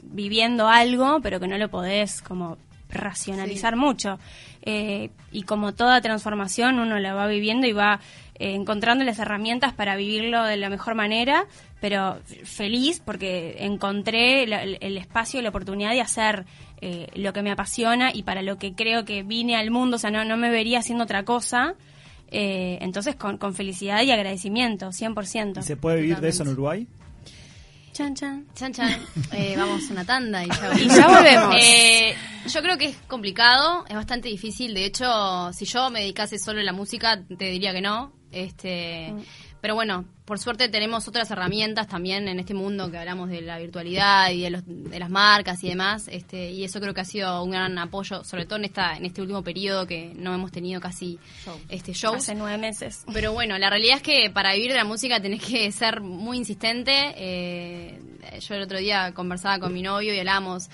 viviendo algo pero que no lo podés como racionalizar mucho Eh, y como toda transformación uno la va viviendo y va eh, encontrando las herramientas para vivirlo de la mejor manera pero feliz porque encontré la- el, el espacio y la oportunidad de hacer eh, lo que me apasiona y para lo que creo que vine al mundo, o sea, no, no me vería haciendo otra cosa. Eh, entonces, con, con felicidad y agradecimiento, 100%. ¿Y se puede vivir de eso en Uruguay? Chan, chan. Chan, chan. Eh, vamos a una tanda y ya Y ya volvemos. Eh, yo creo que es complicado, es bastante difícil. De hecho, si yo me dedicase solo a la música, te diría que no. Este, Pero bueno, por suerte tenemos otras herramientas también en este mundo que hablamos de la virtualidad y de, los, de las marcas y demás. Este, y eso creo que ha sido un gran apoyo, sobre todo en, esta, en este último periodo que no hemos tenido casi este, shows. Hace nueve meses. Pero bueno, la realidad es que para vivir de la música tenés que ser muy insistente. Eh, yo el otro día conversaba con mi novio y hablábamos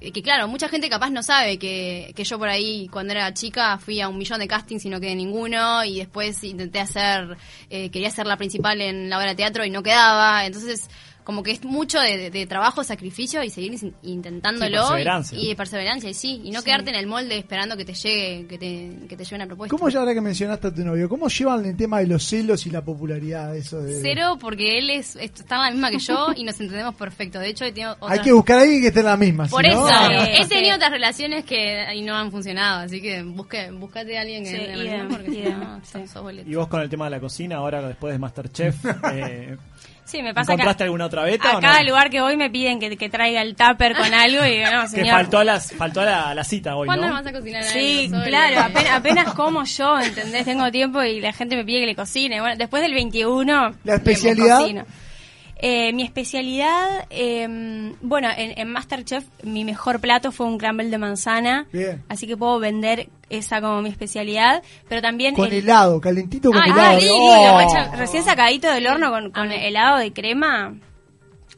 que claro, mucha gente capaz no sabe que, que yo por ahí cuando era chica fui a un millón de castings y no quedé ninguno y después intenté hacer, eh, quería ser la principal en la obra de teatro y no quedaba. Entonces como que es mucho de, trabajo, sacrificio y seguir in- intentándolo. Sí, perseverancia. Y, y de perseverancia, y sí. Y no Sí. quedarte en el molde esperando que te llegue, que te, que te llegue una propuesta. ¿Cómo ya ahora que mencionaste a tu novio? ¿Cómo llevan el tema de los celos y la popularidad? Eso de... Cero, porque él es, está en la misma que yo y nos entendemos perfecto. De hecho, he tenido otras... Hay que buscar a alguien que esté en la misma. Por si eso, no- he tenido otras relaciones que y no han funcionado, así que busque, buscate a alguien que Sí, esté en la idem, misma porque si idem, no, sos-. Y vos con el tema de la cocina, ahora después de Masterchef, eh, Sí, me pasa que ¿encontraste alguna otra beta a o cada no? lugar que voy me piden que, que traiga el tupper con algo y no, Que señor. faltó a, las, faltó a la, a la cita hoy, ¿Cuándo ¿no? vas a cocinar Sí, algo? Claro, apenas, apenas como yo, ¿entendés? Tengo tiempo y la gente me pide que le cocine. Bueno, después del 21... ¿La especialidad? me cocino. Eh, mi especialidad, eh, bueno, en, en Masterchef mi mejor plato fue un crumble de manzana, Bien. así que puedo vender esa como mi especialidad, pero también... Con el- helado, calentito con Ah, helado. sí, Oh. hecho recién sacadito del horno con, con helado de crema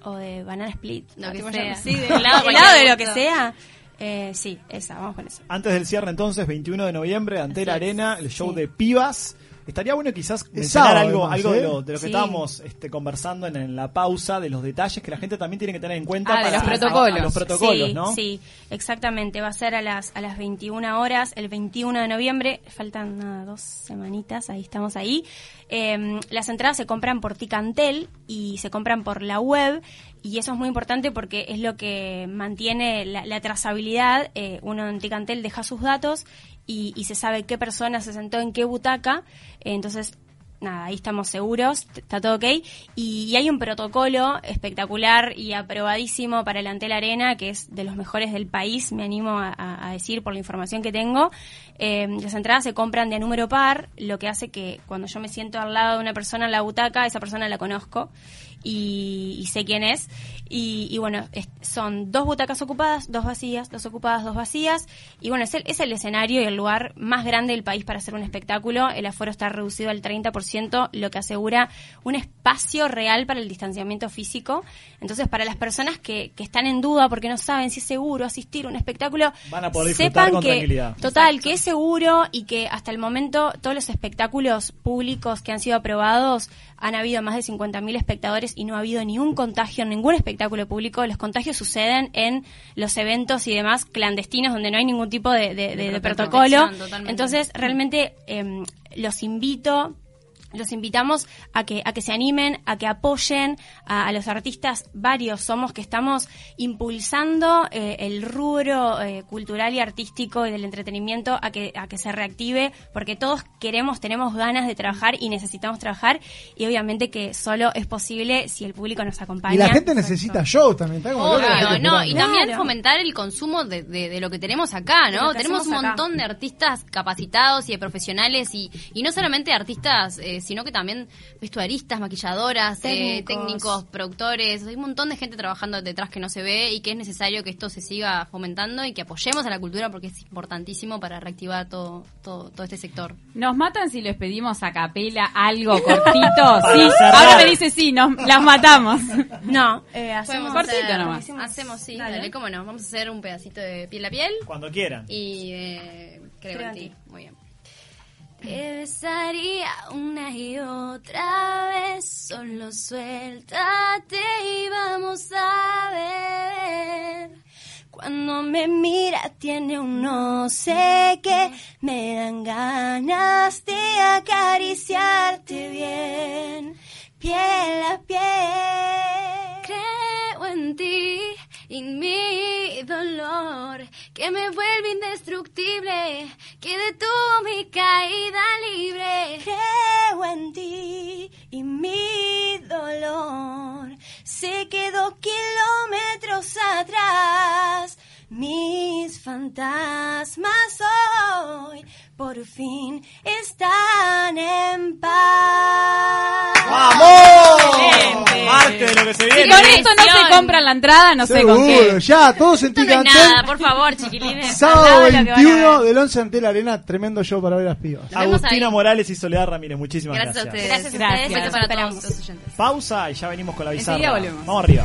o de banana split. Lo que sea. Sí, de Helado, de lo que sea. Eh, sí, esa, vamos con eso. Antes del cierre, entonces, 21 de noviembre, es. Arena, el show Sí. de Pibas. Estaría bueno quizás mencionar sábado, algo, además, algo de ¿eh? lo, de lo que Sí. estábamos este, conversando en, en la pausa, de los detalles que la gente también tiene que tener en cuenta Ah, de para los protocolos. a los protocolos, sí, ¿no? Sí, exactamente. Va a ser a las, a las 21 horas, el 21 de noviembre. Faltan nada, dos semanitas, ahí estamos ahí. Eh, las entradas se compran por Ticantel y se compran por la web. Y eso es muy importante porque es lo que mantiene la, la trazabilidad. Eh, uno en Ticantel deja sus datos y, y se sabe qué persona se sentó en qué butaca. Entonces, nada, ahí estamos seguros, está todo ok. Y, y hay un protocolo espectacular y aprobadísimo para el Antel Arena, que es de los mejores del país, me animo a, decir por la información que tengo. Eh, las entradas se compran de número par, lo que hace que cuando yo me siento al lado de una persona en la butaca, esa persona la conozco y, y sé quién es. Y, y bueno, es- son dos butacas ocupadas, dos vacías, dos ocupadas, dos vacías. Y bueno, es el, es el escenario y el lugar más grande del país para hacer un espectáculo. El aforo está reducido al 30%, lo que asegura un espacio real para el distanciamiento físico. Entonces, para las personas que, que están en duda porque no saben si es seguro asistir a un espectáculo, Van a poder disfrutar sepan con que, tranquilidad. total, que es seguro y que hasta el momento todos los espectáculos públicos que han sido aprobados han habido más de 50.000 espectadores y no ha habido ni un contagio en ningún espectáculo público. Los contagios suceden en los eventos y demás clandestinos donde no hay ningún tipo de, de- de- de protocolo. Entonces, realmente em, los invito los invitamos a que a que se animen, a que apoyen a, a los artistas. Varios somos que estamos impulsando eh, el rubro eh, cultural y artístico y del entretenimiento a que a que se reactive, porque todos queremos, tenemos ganas de trabajar y necesitamos trabajar y obviamente que solo es posible si el público nos acompaña. Y la gente necesita shows también. Está como no, y también fomentar el consumo de, de- de lo que tenemos acá, ¿no? Tenemos un acá. montón de artistas capacitados y de profesionales y, y no solamente artistas, eh, sino que también vestuaristas, maquilladoras, eh, Técnicos. técnicos, productores. Hay un montón de gente trabajando detrás que no se ve y que es necesario que esto se siga fomentando y que apoyemos a la cultura porque es importantísimo para reactivar todo, todo, todo este sector. ¿Nos matan si les pedimos a capela algo cortito? Sí, ahora me dice sí, nos, las matamos. No, eh, hacemos cortito hacer- nomás. Hacemos, sí, Dale. dale. cómo no. Vamos a hacer un pedacito de piel a piel. Cuando quieran. Y eh, creo, Creo en ti. Muy bien. Te besaría una y otra vez, solo suéltate y vamos a beber. Cuando me mira tiene un no sé qué, me dan ganas de acariciarte bien, piel a piel. Creo en ti y mi dolor, que me vuelve indestructible, que detuvo mi caída libre. Creo en ti y mi dolor se quedó kilómetros atrás. Mis fantasmas hoy por fin están en paz. ¡Vamos! De lo que se Si viene. con esto no se compran la entrada, no sé con Seguro, qué. ya, todos en Esto no es nada, por favor, chiquilines. Sábado Al lado de lo que van a 21 ver. del 11 ante la arena, tremendo show para ver a las pibas. Nos Agustina ahí. Morales y Soledad Ramírez, muchísimas Gracias a gracias. ustedes. Gracias a Gracias. ustedes. Beso para Esperamos. todos los oyentes. Pausa y ya venimos con la bizarra. Vamos arriba.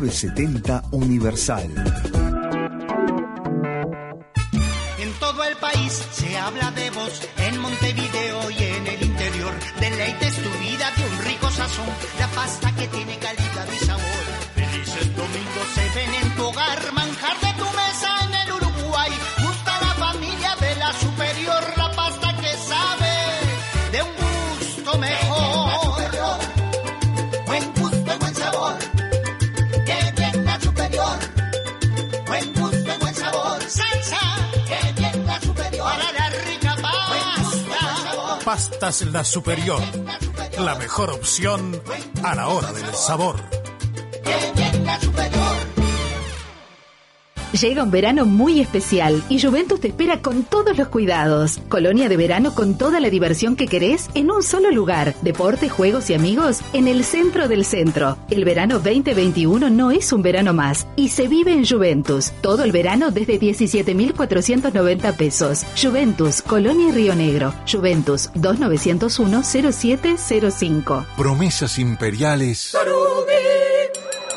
970 Universal. La Superior. La mejor opción a la hora del sabor. Llega un verano muy especial y Juventus te espera con todos los cuidados. Colonia de verano con toda la diversión que querés en un solo lugar. Deporte, juegos y amigos en el centro del centro. El verano 2021 no es un verano más y se vive en Juventus. Todo el verano desde 17.490 pesos. Juventus, Colonia y Río Negro. Juventus 2901-0705. Promesas imperiales.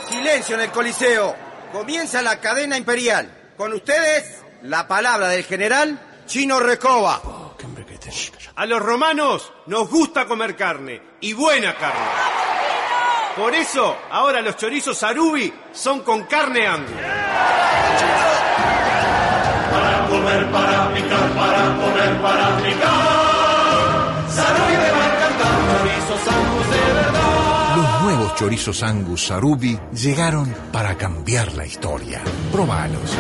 Silencio en el Coliseo. Comienza la cadena imperial. Con ustedes, la palabra del general Chino Recoba. A los romanos nos gusta comer carne, y buena carne. Por eso, ahora los chorizos Arubi son con carne angus. Para comer, para picar, para comer, para picar. Los chorizos Angus Sarubi llegaron para cambiar la historia. Probalos.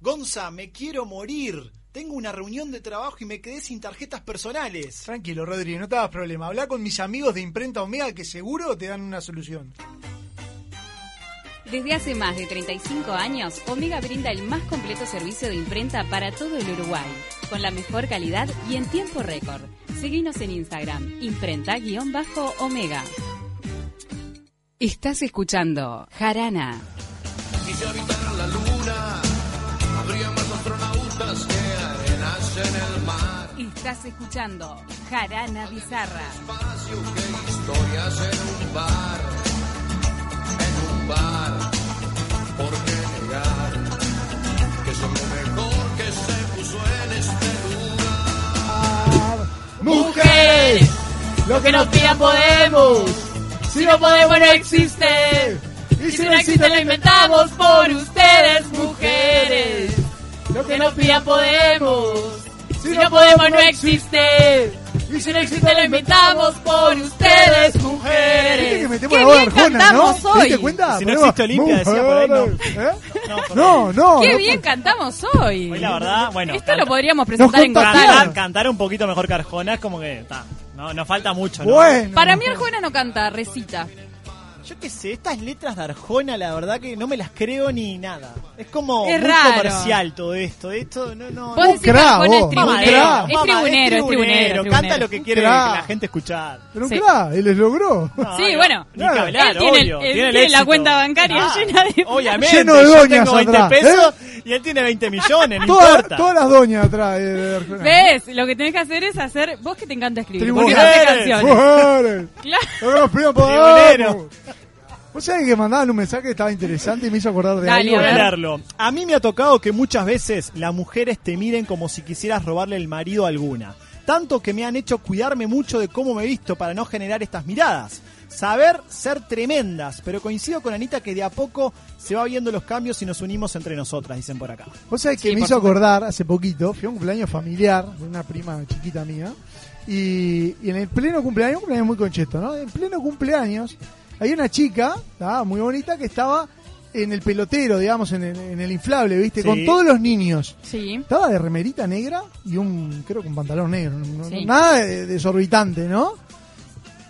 Gonza, me quiero morir. Tengo una reunión de trabajo y me quedé sin tarjetas personales. Tranquilo, Rodri, no te hagas problema. Habla con mis amigos de Imprenta Omega que seguro te dan una solución. Desde hace más de 35 años, Omega brinda el más completo servicio de imprenta para todo el Uruguay, con la mejor calidad y en tiempo récord. Seguinos en Instagram, imprenta-omega. Estás escuchando Jarana. Si se habitara la luna, habría más astronautas que arenas en el mar. Estás escuchando Jarana Bizarra. Espacio que historias en un bar, en un bar. ¿Por qué negar que son lo mejor que se puso en este lugar? ¡Mujeres! Lo que nos pidan podemos. Si no podemos, no existe. Y si no existe, lo inventamos por ustedes, mujeres. Lo que nos pidan podemos. Si no podemos, no existe. Y si no existe, lo inventamos por ustedes, Viste mujeres. que ¡Qué la bien arjona, ¿no? cantamos ¿Te hoy! diste cuenta? Si no existe Olimpia, decía por ahí, no. ¿eh? No, no. ¡Qué no. bien cantamos hoy! Hoy la verdad, bueno. Esto lo podríamos presentar en. Cantar, cantar un poquito mejor que Arjona es como que está. No, nos falta mucho, ¿no? Bueno. Para mí Arjona no canta, recita. Yo qué sé, estas letras de Arjona, la verdad que no me las creo ni nada. Es como Es muy raro. comercial todo esto. Esto no, no. Vos no. decís que Arjona es tribunero. Es Mamá, tribunero, es tribunero. es Canta tribunero. lo que quiere la gente escuchar. Pero Sí. claro, él les logró. No, Sí, no, bueno. Ni que hablar, Él tiene el- obvio, él tiene el tiene la cuenta bancaria Ah, llena de- Obviamente, Lleno de yo tengo 20 atrás, pesos y él tiene 20 millones, no Todas, importa. todas las doñas atrás. ¿Ves? Lo que tenés que hacer es hacer. Vos que te encanta escribir. ¿Por qué no Tribunero. haces canciones? Mujeres. Claro. Vos sabés que mandaban un mensaje que estaba interesante y me hizo acordar de Dale, algo. A leerlo. A mí me ha tocado que muchas veces las mujeres te miren como si quisieras robarle el marido a alguna. Tanto que me han hecho cuidarme mucho de cómo me visto para no generar estas miradas. Saber ser tremendas, pero coincido con Anita que de a poco se va viendo los cambios y nos unimos entre nosotras, dicen por acá. Vos sabés que Sí, me hizo acordar hace poquito, fui a un cumpleaños familiar de una prima chiquita mía, y, y en el pleno cumpleaños, un cumpleaños muy conchesto, ¿no? En pleno cumpleaños, hay una chica, ¿tá? muy bonita, que estaba en el pelotero, digamos, en el, en el inflable, ¿viste? Sí. Con todos los niños. Sí. Estaba de remerita negra y un, creo que un pantalón negro, no- no- Sí. nada de- desorbitante, ¿no?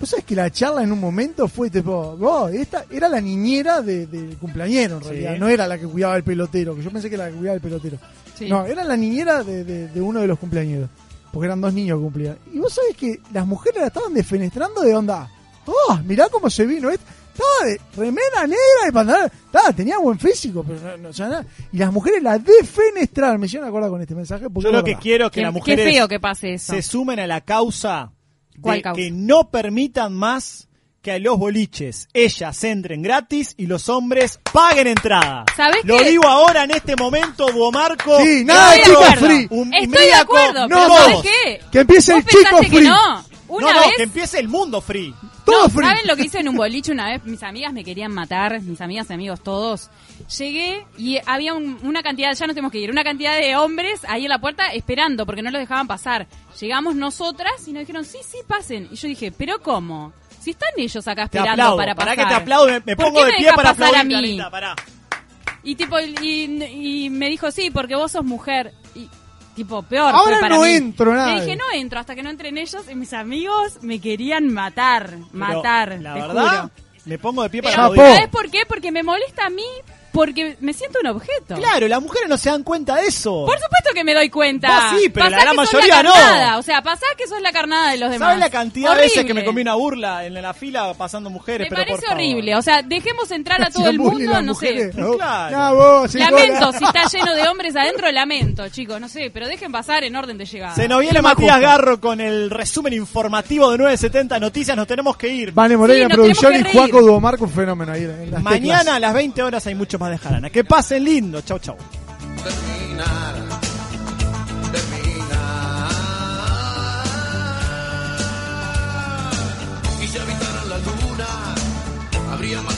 Vos sabés que la charla en un momento fue tipo, vos, esta era la niñera de- del cumpleañero en Sí. realidad, no era la que cuidaba el pelotero, que yo pensé que era la que cuidaba el pelotero. Sí. No, era la niñera de, de- de uno de los cumpleañeros, porque eran dos niños que cumplían. Y vos sabés que las mujeres la estaban defenestrando de onda. ¡Oh, mirá cómo se vino! est- Estaba de remera negra y pantalón. Estaba, tenía buen físico, pero no, no, o sea, nada. Y las mujeres la defenestraron. Me hicieron acordar con este mensaje. Porque Yo lo que quiero es que Qué- las qué mujeres feo que pase eso. se sumen a la causa ¿Cuál de causa? que no permitan más que a los boliches ellas entren gratis y los hombres paguen entrada. ¿Sabés Lo qué? digo ahora en este momento, Duomarco. Sí, nada de chico free. Un Estoy de acuerdo, no, pero no. ¿sabés qué? Que empiece ¿Vos el chico que free. no? Una no, no, vez que empiece el mundo free. Todo no, free. ¿Saben lo que hice en un boliche una vez? Mis amigas me querían matar, mis amigas y amigos todos. Llegué y había un- una cantidad, ya no tenemos que ir, una cantidad de hombres ahí en la puerta esperando porque no los dejaban pasar. Llegamos nosotras y nos dijeron, sí, sí, pasen. Y yo dije, ¿pero cómo? Si están ellos acá esperando aplaudo. para pasar. Pará que te aplaudo, me, me ¿Por pongo de me pie para aplaudir, a mí? Anita, pará. Y tipo, y, y me dijo, sí, porque vos sos mujer. Y tipo peor. Ahora para no mí. entro, nada. Le dije, no entro hasta que no entren ellos y mis amigos me querían matar, matar. La te verdad, juro. me pongo de pie para Pero, aplaudir. ¿Sabes por qué? Porque me molesta a mí, porque me siento un objeto. Claro, las mujeres no se dan cuenta de eso. Por supuesto que me doy cuenta. Vos sí, pero Pasá la gran mayoría no. carnada. O sea, pasá que sos la carnada de los demás. ¿Sabes la cantidad de veces que Horrible. me comí una burla en la fila pasando mujeres? Me pero parece por favor. horrible. O sea, dejemos entrar a todo el mundo, las no mujeres, sé. ¿no? Claro. No, vos, sí, Lamento, si está lleno de hombres adentro, lamento, chicos, no sé, pero dejen pasar en orden de llegada. Se nos viene Matías justo. Garro con el resumen informativo de 970 Noticias. Nos tenemos que ir. Vale Moreira nos producción y. Juaco Duomarco, un fenómeno ahí. en las Mañana teclas. a las 20 horas hay mucho mucho más de jarana. Que pasen lindo. Chau, chau. habría más